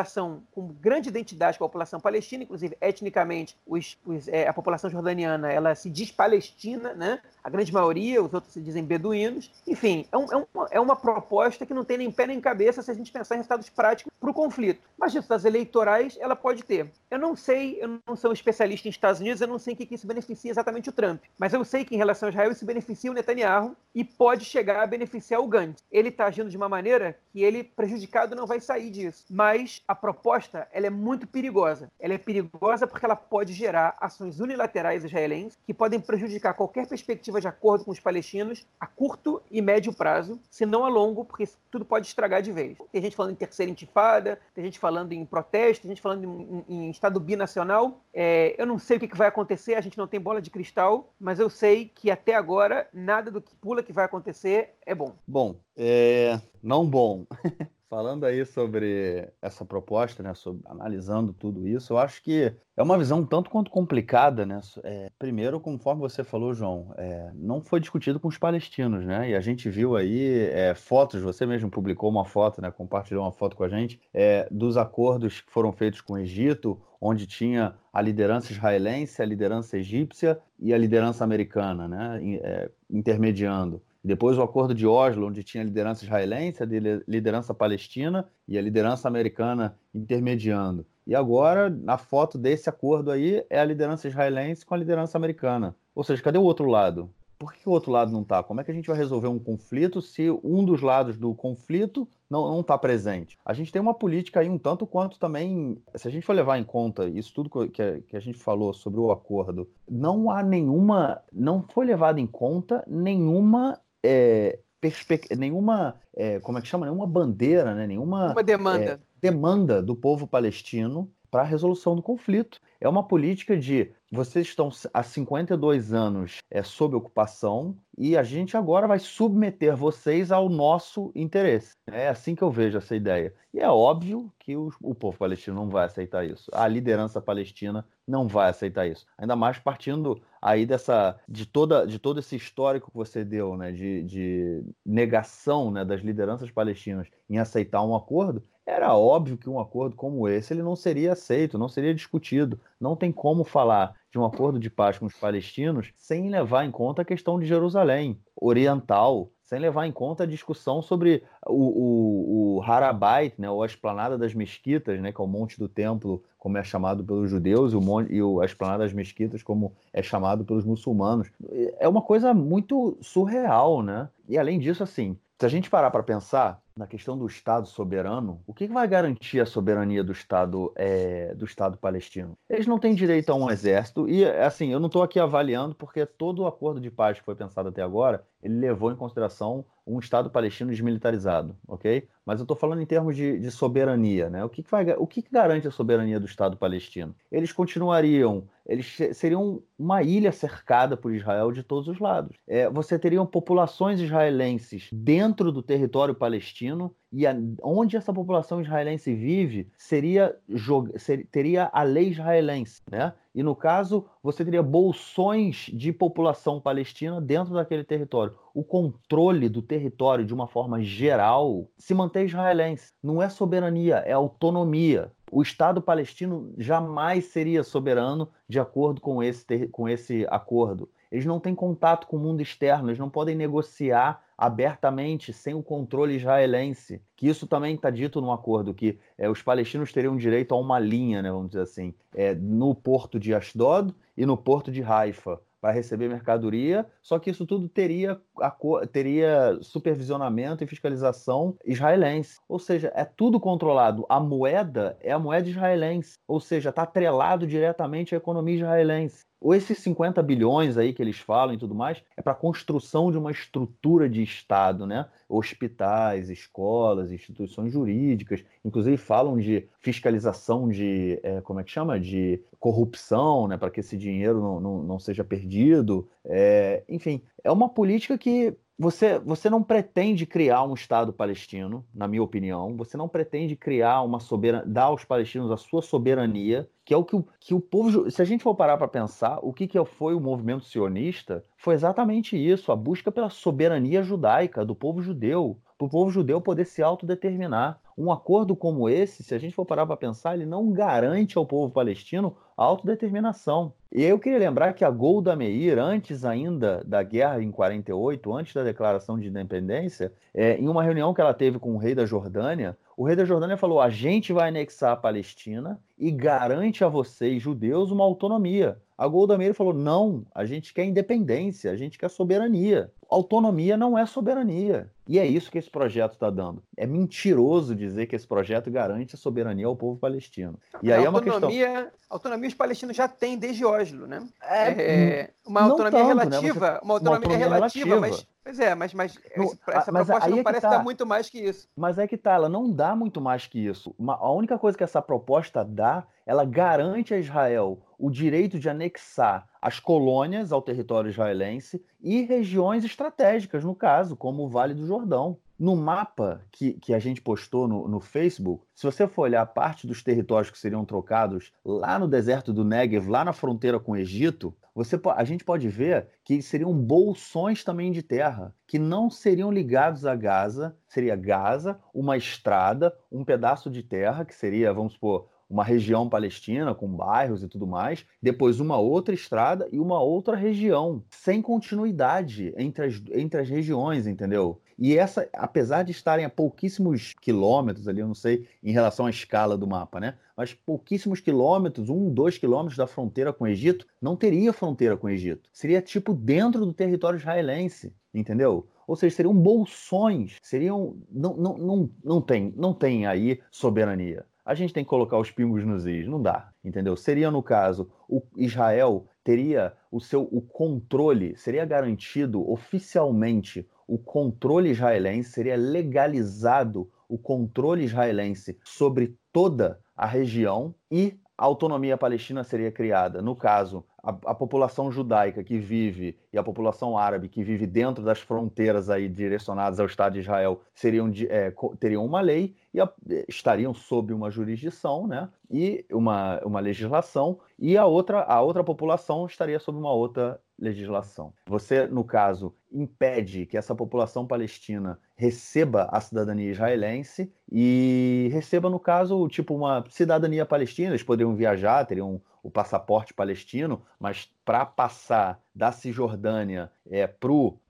com grande identidade com a população palestina, inclusive etnicamente os, os, é, a população jordaniana ela se diz palestina, né? A grande maioria, os outros se dizem beduínos. Enfim, é, um, é, uma, é uma proposta que não tem nem pé nem cabeça se a gente pensar em resultados práticos para o conflito. Mas resultados eleitorais ela pode ter. Eu não sei, eu não sou especialista em Estados Unidos, eu não sei o que, que isso beneficia exatamente o Trump, mas eu sei que em relação a Israel isso beneficia o Netanyahu e pode chegar a beneficiar o Gantz. Ele está agindo de uma maneira que ele, prejudicado, não vai sair disso. Mas a proposta ela é muito perigosa. Ela é perigosa porque ela pode gerar ações unilaterais israelenses que podem prejudicar qualquer perspectiva de acordo com os palestinos a curto e médio prazo, se não a longo, porque tudo pode estragar de vez. Tem gente falando em terceira intifada, tem gente falando em protesto, tem gente falando em, em, estado binacional. É, eu não sei o que, que vai acontecer, a gente não tem bola de cristal, mas eu sei que até agora nada do que pula que vai acontecer é bom. Bom, é... não bom. <laughs> Falando aí sobre essa proposta, né, sobre, analisando tudo isso, eu acho que é uma visão tanto quanto complicada, né? É, primeiro, conforme você falou, João, é, não foi discutido com os palestinos, né? E a gente viu aí é, fotos, você mesmo publicou uma foto, né? Compartilhou uma foto com a gente é, dos acordos que foram feitos com o Egito, onde tinha a liderança israelense, a liderança egípcia e a liderança americana, né? É, intermediando. Depois o acordo de Oslo, onde tinha a liderança israelense, a liderança palestina e a liderança americana intermediando. E agora, na foto desse acordo aí, é a liderança israelense com a liderança americana. Ou seja, cadê o outro lado? Por que o outro lado não está? Como é que a gente vai resolver um conflito se um dos lados do conflito não está presente? A gente tem uma política aí um tanto quanto também, se a gente for levar em conta isso tudo que, que a gente falou sobre o acordo, não há nenhuma, não foi levado em conta nenhuma é, nenhuma, é, como é que chama? Nenhuma bandeira, né? nenhuma uma demanda. É, demanda do povo palestino para a resolução do conflito. É uma política de vocês estão há 52 anos é, sob ocupação e a gente agora vai submeter vocês ao nosso interesse. É assim que eu vejo essa ideia. E é óbvio que o, o povo palestino não vai aceitar isso. A liderança palestina não vai aceitar isso. Ainda mais partindo aí dessa de toda de todo esse histórico que você deu, né, de, de negação, né, das lideranças palestinas em aceitar um acordo. Era óbvio que um acordo como esse ele não seria aceito, não seria discutido. Não tem como falar de um acordo de paz com os palestinos sem levar em conta a questão de Jerusalém oriental, sem levar em conta a discussão sobre o, o, o Harabait, né, ou a esplanada das mesquitas, né, que é o monte do templo, como é chamado pelos judeus, e, o monte, e o, a esplanada das mesquitas, como é chamado pelos muçulmanos. É uma coisa muito surreal, né? E além disso, assim, se a gente parar para pensar na questão do Estado soberano, o que vai garantir a soberania do Estado é, do Estado palestino? Eles não têm direito a um exército e, assim, eu não estou aqui avaliando porque todo o acordo de paz que foi pensado até agora ele levou em consideração um Estado palestino desmilitarizado, ok? Mas eu estou falando em termos de, de, soberania, né? O, que, que, vai, o que, que garante a soberania do Estado palestino? Eles continuariam, eles seriam uma ilha cercada por Israel de todos os lados. É, você teriam populações israelenses dentro do território palestino e a, onde essa população israelense vive seria ser, teria a lei israelense, né? E no caso você teria bolsões de população palestina dentro daquele território. O controle do território de uma forma geral se mantém israelense. Não é soberania, é autonomia. O Estado palestino jamais seria soberano de acordo com esse, com esse acordo. Eles não têm contato com o mundo externo, eles não podem negociar abertamente, sem o controle israelense. Que isso também está dito no acordo, que é, os palestinos teriam direito a uma linha, né, vamos dizer assim, é, no porto de Ashdod e no porto de Haifa para receber mercadoria, só que isso tudo teria, teria supervisionamento e fiscalização israelense. Ou seja, é tudo controlado. A moeda é a moeda israelense, ou seja, está atrelado diretamente à economia israelense ou esses 50 bilhões aí que eles falam e tudo mais, é para a construção de uma estrutura de Estado, né? Hospitais, escolas, instituições jurídicas, inclusive falam de fiscalização de, é, como é que chama? De corrupção, né? Para que esse dinheiro não, não, não seja perdido. É, enfim, é uma política que você, você não pretende criar um Estado palestino, na minha opinião. Você não pretende criar uma soberania, dar aos palestinos a sua soberania, que é o que o, que o povo. Se a gente for parar para pensar, o que, que foi o movimento sionista foi exatamente isso: a busca pela soberania judaica do povo judeu, para o povo judeu poder se autodeterminar. Um acordo como esse, se a gente for parar para pensar, ele não garante ao povo palestino a autodeterminação. E eu queria lembrar que a Golda Meir, antes ainda da guerra em 48, antes da declaração de independência, é, em uma reunião que ela teve com o rei da Jordânia, o rei da Jordânia falou: a gente vai anexar a Palestina e garante a vocês, judeus, uma autonomia. A Golda Meir falou: não, a gente quer independência, a gente quer soberania. Autonomia não é soberania. E é isso que esse projeto está dando. É mentiroso dizer que esse projeto garante a soberania ao povo palestino. E aí autonomia, é uma questão. Autonomia os palestinos já têm desde Oslo, né? É, é uma autonomia tanto, relativa, né? Você... uma, autonomia uma autonomia relativa, relativa, mas Pois é, mas, mas essa mas proposta não é parece tá. dar muito mais que isso. Mas é que tá, ela não dá muito mais que isso. Uma, a única coisa que essa proposta dá, ela garante a Israel o direito de anexar as colônias ao território israelense e regiões estratégicas, no caso, como o Vale do Jordão. No mapa que, que a gente postou no, no Facebook, se você for olhar parte dos territórios que seriam trocados lá no deserto do Negev, lá na fronteira com o Egito, você, a gente pode ver que seriam bolsões também de terra, que não seriam ligados a Gaza. Seria Gaza, uma estrada, um pedaço de terra, que seria, vamos supor, uma região palestina com bairros e tudo mais, depois uma outra estrada e uma outra região, sem continuidade entre as, entre as regiões, entendeu? E essa, apesar de estarem a pouquíssimos quilômetros ali, eu não sei em relação à escala do mapa, né? Mas pouquíssimos quilômetros, um, dois quilômetros da fronteira com o Egito, não teria fronteira com o Egito. Seria tipo dentro do território israelense, entendeu? Ou seja, seriam bolsões, seriam. Não, não, não, não, tem, não tem aí soberania a gente tem que colocar os pingos nos is, não dá, entendeu? Seria no caso, o Israel teria o seu o controle, seria garantido oficialmente o controle israelense, seria legalizado o controle israelense sobre toda a região e a autonomia palestina seria criada. No caso, a, a, população judaica que vive e a população árabe que vive dentro das fronteiras aí direcionadas ao Estado de Israel seriam é, teriam uma lei e a, estariam sob uma jurisdição, né? E uma, uma legislação e a outra a outra população estaria sob uma outra legislação. Você, no caso, impede que essa população palestina receba a cidadania israelense e receba, no caso, tipo uma cidadania palestina. Eles poderiam viajar, teriam o passaporte palestino, mas para passar da Cisjordânia é,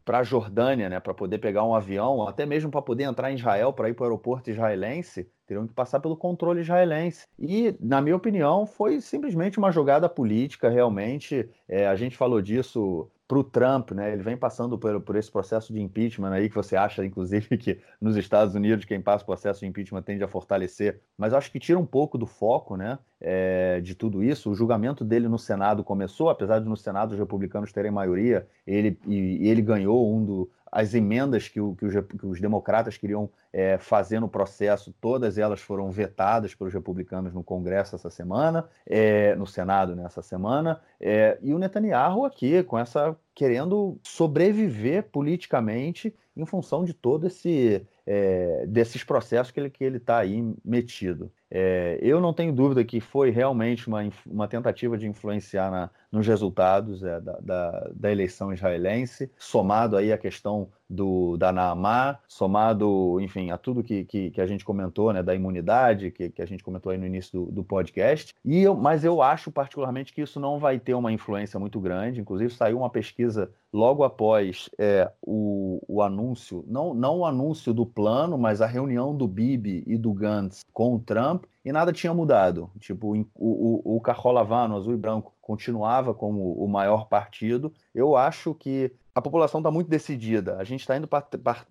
para a Jordânia, né, para poder pegar um avião, até mesmo para poder entrar em Israel, para ir para o aeroporto israelense, teriam que passar pelo controle israelense. E, na minha opinião, foi simplesmente uma jogada política, realmente. É, a gente falou disso para o Trump, né? Ele vem passando por, por, esse processo de impeachment aí que você acha, inclusive, que nos Estados Unidos quem passa o processo de impeachment tende a fortalecer. Mas acho que tira um pouco do foco, né? É, de tudo isso. O julgamento dele no Senado começou, apesar de no Senado os republicanos terem maioria, ele e, ele ganhou um do, as emendas que, o, que, os, que os, democratas queriam é, fazer no processo, todas elas foram vetadas pelos republicanos no Congresso essa semana, é, no Senado nessa semana, é, e o Netanyahu aqui com essa querendo sobreviver politicamente em função de todo esse é, desses processos que ele que ele está aí metido. É, eu não tenho dúvida que foi realmente uma, uma tentativa de influenciar na, nos resultados é, da, da, da, eleição israelense, somado aí a questão do, da Naamá, somado, enfim, a tudo que, que, que, a gente comentou, né, da imunidade, que, que a gente comentou aí no início do, do podcast. E eu, mas eu acho particularmente que isso não vai ter uma influência muito grande. Inclusive, saiu uma pesquisa logo após é, o, o anúncio, não, não o anúncio do plano, mas a reunião do Bibi e do Gantz com o Trump, e nada tinha mudado. Tipo, o, o, o Carrolavano, azul e branco, continuava como o maior partido. Eu acho que a população está muito decidida. A gente está indo para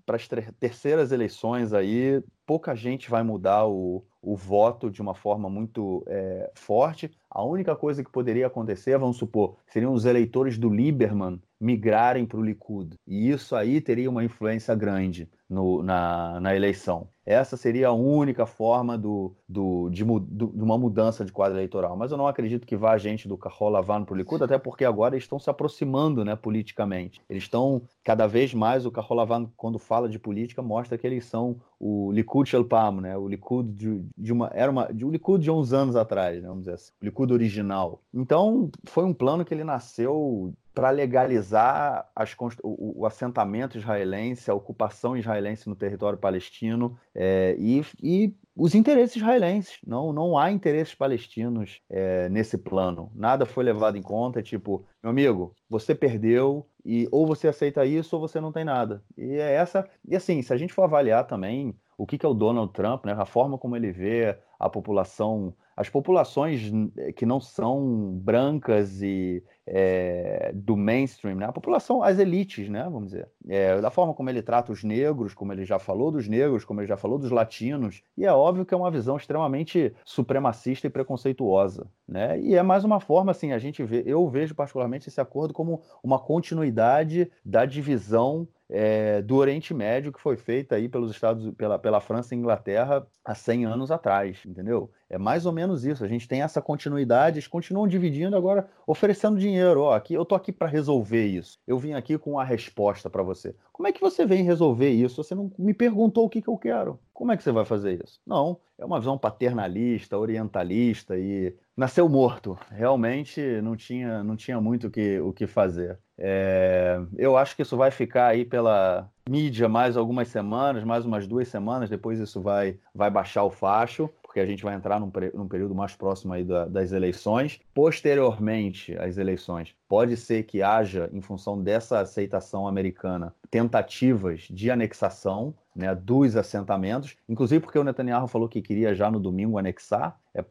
as terceiras eleições aí, pouca gente vai mudar o, o voto de uma forma muito é, forte. A única coisa que poderia acontecer, vamos supor, seriam os eleitores do Lieberman migrarem para o Likud. E isso aí teria uma influência grande no, na, na eleição. Essa seria a única forma do, do, de, de, uma mudança de quadro eleitoral. Mas eu não acredito que vá gente do Carro lavando para o Likud, até porque agora eles estão se aproximando né, politicamente. Eles estão, cada vez mais, o Carro lavando, quando fala de política, mostra que eles são o Likud Shelpam, né? O Likud de, de, uma era uma de um Likud de uns anos atrás, né? vamos dizer assim, o Likud original. Então foi um plano que ele nasceu para legalizar as, o, o, assentamento israelense, a ocupação israelense no território palestino é, e, e, os interesses israelenses. Não, não há interesses palestinos é, nesse plano. Nada foi levado em conta. É tipo, meu amigo, você perdeu e ou você aceita isso ou você não tem nada. E é essa. E assim, se a gente for avaliar também o que, que é o Donald Trump, né, a forma como ele vê a população as populações que não são brancas e é, do mainstream, né? a população, as elites, né? vamos dizer, é, da forma como ele trata os negros, como ele já falou dos negros, como ele já falou dos latinos, e é óbvio que é uma visão extremamente supremacista e preconceituosa, né? E é mais uma forma, assim, a gente vê, eu vejo particularmente esse acordo como uma continuidade da divisão é, do Oriente Médio que foi feita aí pelos Estados, pela, pela França e Inglaterra há 100 anos atrás, entendeu? É mais ou menos isso. A gente tem essa continuidade, eles continuam dividindo agora, oferecendo dinheiro. Ó, aqui eu tô aqui para resolver isso. Eu vim aqui com a resposta para você. Como é que você vem resolver isso? Você não me perguntou o que, que eu quero. Como é que você vai fazer isso? Não, é uma visão paternalista, orientalista e nasceu morto. Realmente não tinha, não tinha muito o que, o que fazer. É, eu acho que isso vai ficar aí pela mídia mais algumas semanas, mais umas duas semanas, depois isso vai, vai baixar o facho porque a gente vai entrar num, num período mais próximo aí da, das eleições. Posteriormente às eleições, pode ser que haja, em função dessa aceitação americana, tentativas de anexação né, dos assentamentos, inclusive porque o Netanyahu falou que queria já no domingo anexar, é,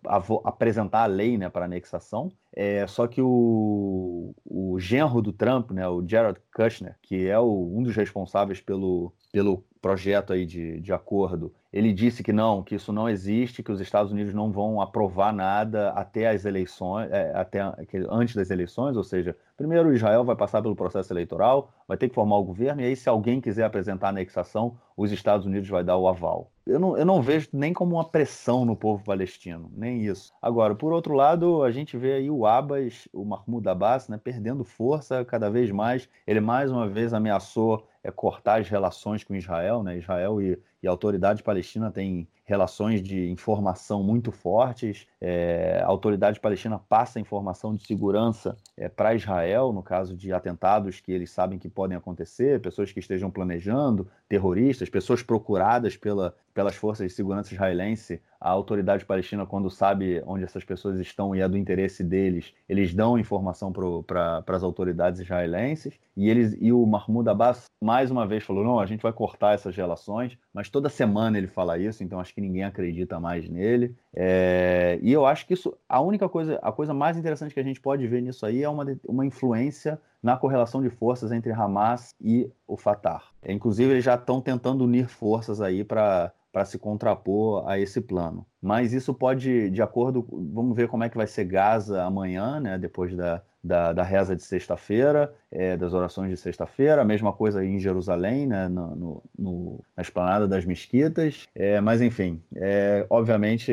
apresentar a lei né, para anexação. É, só que o, o genro do Trump, né, o Jared Kushner, que é o, um dos responsáveis pelo, pelo projeto aí de, de acordo, ele disse que não, que isso não existe, que os Estados Unidos não vão aprovar nada até as eleições, é, até antes das eleições, ou seja, primeiro Israel vai passar pelo processo eleitoral, vai ter que formar o governo, e aí se alguém quiser apresentar anexação, os Estados Unidos vai dar o aval. Eu não, eu não vejo nem como uma pressão no povo palestino, nem isso. Agora, por outro lado, a gente vê aí o Abbas, o Mahmoud Abbas, né, perdendo força cada vez mais. Ele mais uma vez ameaçou é, cortar as relações com Israel, né? Israel e, a autoridade palestina têm relações de informação muito fortes. É, a autoridade palestina passa informação de segurança é, para Israel, no caso de atentados que eles sabem que podem acontecer, pessoas que estejam planejando, terroristas, pessoas procuradas pela, pelas forças de segurança israelense. A autoridade palestina, quando sabe onde essas pessoas estão e é do interesse deles, eles dão informação para as autoridades israelenses. E, eles, e o Mahmoud Abbas, mais uma vez, falou: não, a gente vai cortar essas relações, mas toda semana ele fala isso, então acho que ninguém acredita mais nele. É, e eu acho que isso, a única coisa, a coisa mais interessante que a gente pode ver nisso aí é uma, uma influência na correlação de forças entre Hamas e o Fatah. É, inclusive, eles já estão tentando unir forças aí para para se contrapor a esse plano. Mas isso pode, de acordo, vamos ver como é que vai ser Gaza amanhã, né, depois da, da, da reza de sexta-feira, é, das orações de sexta-feira, a mesma coisa em Jerusalém, né, no, no, na esplanada das mesquitas. É, mas, enfim, é, obviamente,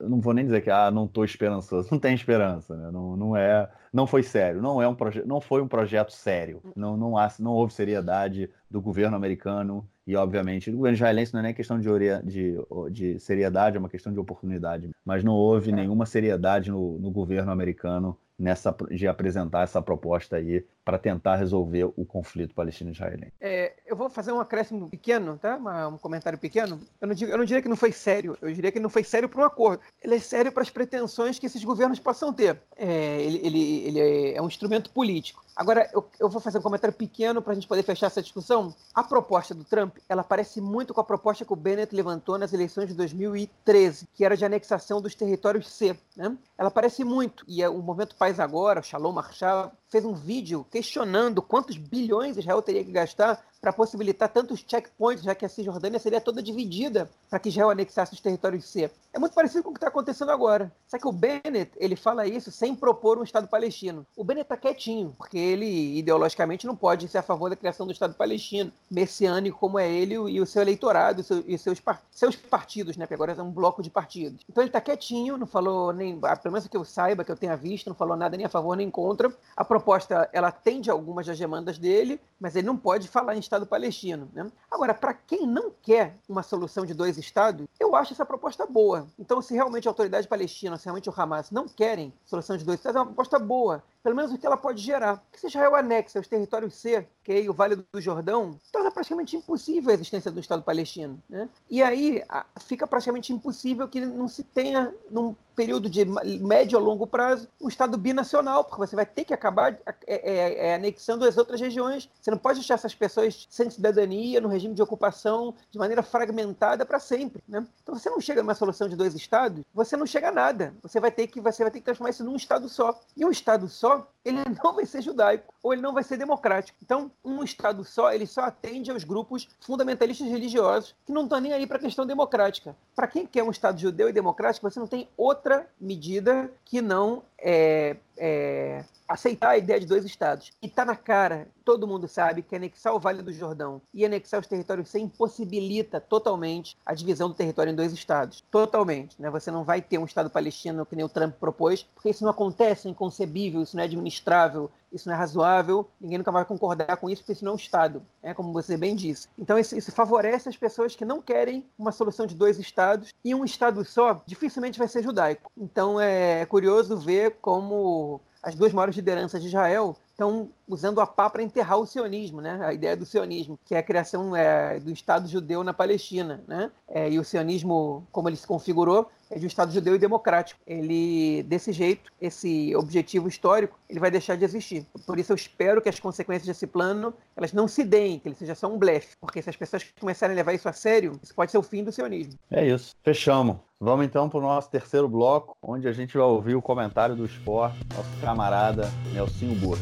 não vou nem dizer que ah, não estou esperançoso, <laughs> não tem esperança, né, não, não, é, não foi sério, não, é um não foi um projeto sério, não, não, há, não houve seriedade do governo americano e, obviamente, o governo israelense não é nem questão de, de, de seriedade, é uma questão de oportunidade. Mas não houve nenhuma seriedade no, no governo americano nessa de apresentar essa proposta aí para tentar resolver o conflito palestino-israelense. É, eu vou fazer um acréscimo pequeno, tá? Um comentário pequeno. Eu não, digo, eu não diria que não foi sério, eu diria que não foi sério para um acordo. Ele é sério para as pretensões que esses governos possam ter. É, ele, ele, ele é um instrumento político. Agora, eu, eu, vou fazer um comentário pequeno para a gente poder fechar essa discussão. A proposta do Trump, ela parece muito com a proposta que o Bennett levantou nas eleições de 2013, que era de anexação dos territórios C. Né? Ela parece muito. E é o Movimento Paz Agora, o Shalom Marshall, fez um vídeo questionando quantos bilhões Israel teria que gastar para possibilitar tantos checkpoints, já que a Cisjordânia seria toda dividida para que Israel anexasse os territórios C. É muito parecido com o que está acontecendo agora. Só que o Bennett, ele fala isso sem propor um Estado palestino. O Bennett está quietinho, porque ele, ideologicamente, não pode ser a favor da criação do Estado palestino, messiânico como é ele e o seu eleitorado e seus, seus partidos, né? Porque agora é um bloco de partidos. Então ele está quietinho, não falou nem, pelo menos que eu saiba, que eu tenha visto, não falou nada nem a favor nem contra. A proposta, ela atende algumas das demandas dele, mas ele não pode falar em Estado Estado palestino. Né? Agora, para quem não quer uma solução de dois Estados, eu acho essa proposta boa. Então, se realmente a autoridade palestina, se realmente o Hamas não querem solução de dois Estados, é uma proposta boa pelo menos o que ela pode gerar. Que se Israel anexa os territórios C, que é o Vale do Jordão, torna praticamente impossível a existência do Estado palestino. Né? E aí fica praticamente impossível que não se tenha, num período de médio a longo prazo, um Estado binacional, porque você vai ter que acabar é, é, é, anexando as outras regiões. Você não pode deixar essas pessoas sem cidadania, no regime de ocupação, de maneira fragmentada para sempre. Né? Então, você não chega numa solução de dois Estados, você não chega a nada. Você vai ter que, você vai ter que transformar isso num Estado só. E um Estado só ele <laughs> não vai ser judaico ou ele não vai ser democrático. Então, um Estado só, ele só atende aos grupos fundamentalistas religiosos que não estão nem aí para a questão democrática. Para quem quer um Estado judeu e democrático, você não tem outra medida que não é, é, aceitar a ideia de dois estados. E está na cara, todo mundo sabe que anexar o Vale do Jordão e anexar os territórios C impossibilita totalmente a divisão do território em dois estados. Totalmente. Né? Você não vai ter um estado palestino que nem o Trump propôs, porque isso não acontece, é inconcebível, isso não é administrável, isso não é razoável, ninguém nunca vai concordar com isso, porque isso não é um Estado, é como você bem disse. Então isso, isso, favorece as pessoas que não querem uma solução de dois Estados, e um Estado só dificilmente vai ser judaico. Então é curioso ver como as duas maiores lideranças de Israel estão usando a pá para enterrar o sionismo, né? A ideia do sionismo, que é a criação é, do Estado judeu na Palestina, né? É, e o sionismo, como ele se configurou, é de um Estado judeu e democrático. Ele, desse jeito, esse objetivo histórico, ele vai deixar de existir. Por isso eu espero que as consequências desse plano, elas não se deem, que ele seja só um blefe. Porque se as pessoas começarem a levar isso a sério, isso pode ser o fim do sionismo. É isso. Fechamos. Vamos então para o nosso terceiro bloco, onde a gente vai ouvir o comentário do esporte, nosso camarada Nelsinho Burro.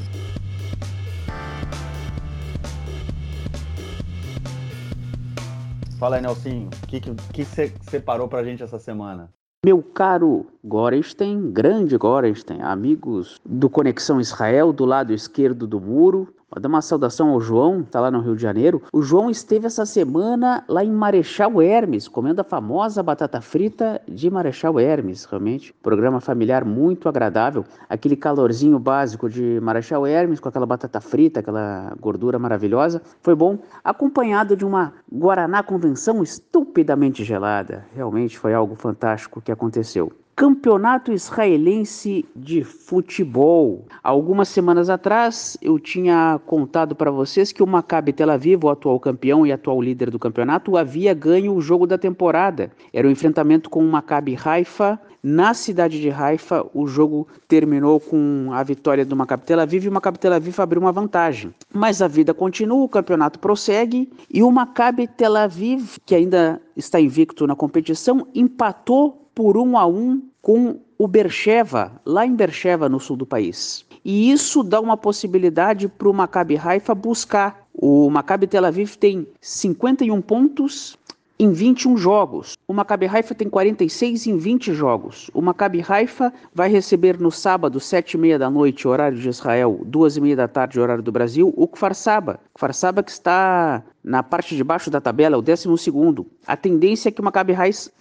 Fala aí, Nelsinho, o que, que, você separou para a gente essa semana? Meu caro Gorenstein, grande Gorenstein, amigos do Conexão Israel, do lado esquerdo do muro, Vou dar uma saudação ao João, tá lá no Rio de Janeiro. O João esteve essa semana lá em Marechal Hermes, comendo a famosa batata frita de Marechal Hermes, realmente. Programa familiar muito agradável. Aquele calorzinho básico de Marechal Hermes, com aquela batata frita, aquela gordura maravilhosa. Foi bom, acompanhado de uma Guaraná Convenção estupidamente gelada. Realmente foi algo fantástico que aconteceu. Campeonato Israelense de Futebol. Algumas semanas atrás eu tinha contado para vocês que o Maccabi Tel Aviv, o atual campeão e atual líder do campeonato, havia ganho o jogo da temporada. Era o um enfrentamento com o Maccabi Haifa. Na cidade de Haifa, o jogo terminou com a vitória do Maccabi Tel Aviv e o Maccabi Tel Aviv abriu uma vantagem. Mas a vida continua, o campeonato prossegue e o Maccabi Tel Aviv, que ainda está invicto na competição, empatou por um a um com o Bercheva, lá em Bercheva, no sul do país. E isso dá uma possibilidade para o Maccabi Haifa buscar. O Maccabi Tel Aviv tem 51 pontos em 21 jogos. O Maccabi Haifa tem 46 em 20 jogos. O Maccabi Haifa vai receber no sábado, 7h30 da noite, horário de Israel, 2h30 da tarde, horário do Brasil, o Kfar Saba. Kfar Saba que está na parte de baixo da tabela, o 12 A tendência é que o Maccabi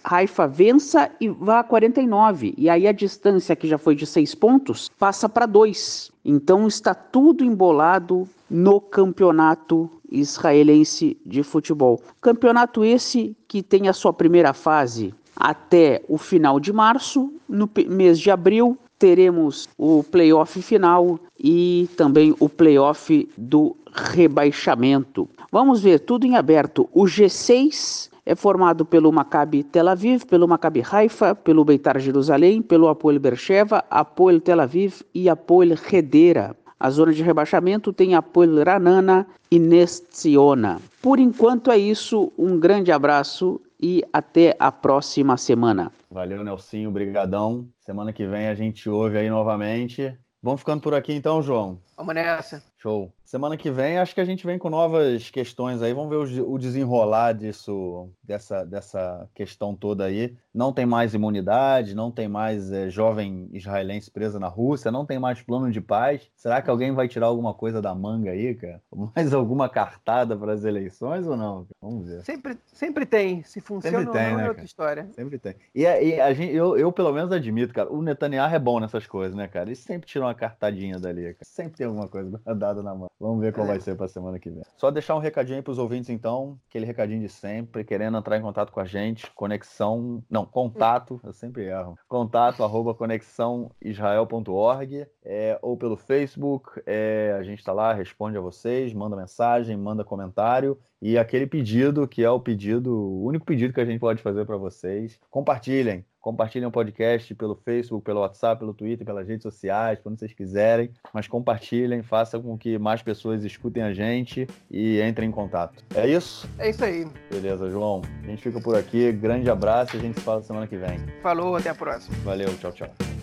Haifa vença e vá a 49. E aí a distância, que já foi de 6 pontos, passa para 2. Então está tudo embolado no campeonato israelense de futebol. Campeonato esse que tem a sua primeira fase até o final de março, no mês de abril teremos o playoff final e também o playoff do rebaixamento. Vamos ver tudo em aberto. O G6 é formado pelo Maccabi Tel Aviv, pelo Maccabi Haifa, pelo Beitar Jerusalém, pelo Apoel Bercheva, Apoel Tel Aviv e Apoel Hedera. A zona de rebaixamento tem Apoel Ranana e Nestiona. Por enquanto é isso, um grande abraço e até a próxima semana. Valeu, Nelsinho, brigadão. Semana que vem a gente ouve aí novamente. Vamos ficando por aqui então, João. Vamos nessa. Show. Semana que vem, acho que a gente vem com novas questões aí. Vamos ver o desenrolar disso, dessa, dessa questão toda aí. Não tem mais imunidade, não tem mais é, jovem israelense presa na Rússia, não tem mais plano de paz. Será que alguém vai tirar alguma coisa da manga aí, cara? <laughs> Mais alguma cartada para as eleições ou não? Vamos ver. Sempre, sempre tem. Se funciona sempre tem, ou não é né, é outra cara? história. Sempre tem. E, e a gente, eu, eu, pelo menos, admito, cara, o Netanyahu é bom nessas coisas, né, cara? Ele sempre tira uma cartadinha dali, cara. Sempre tem alguma coisa <laughs> dada na mão. Vamos ver qual é. vai ser para semana que vem. Só deixar um recadinho aí para os ouvintes, então, aquele recadinho de sempre, querendo entrar em contato com a gente, conexão, não, contato, eu sempre erro, contato arroba conexãoisrael.org, é, ou pelo Facebook, é, a gente está lá, responde a vocês, manda mensagem, manda comentário, e aquele pedido que é o pedido, o único pedido que a gente pode fazer para vocês, compartilhem, Compartilhem o podcast pelo Facebook, pelo WhatsApp, pelo Twitter, pelas redes sociais, quando vocês quiserem. Mas compartilhem, façam com que mais pessoas escutem a gente e entrem em contato. É isso? É isso aí. Beleza, João. A gente fica por aqui. Grande abraço e a gente se fala semana que vem. Falou, até a próxima. Valeu, tchau, tchau.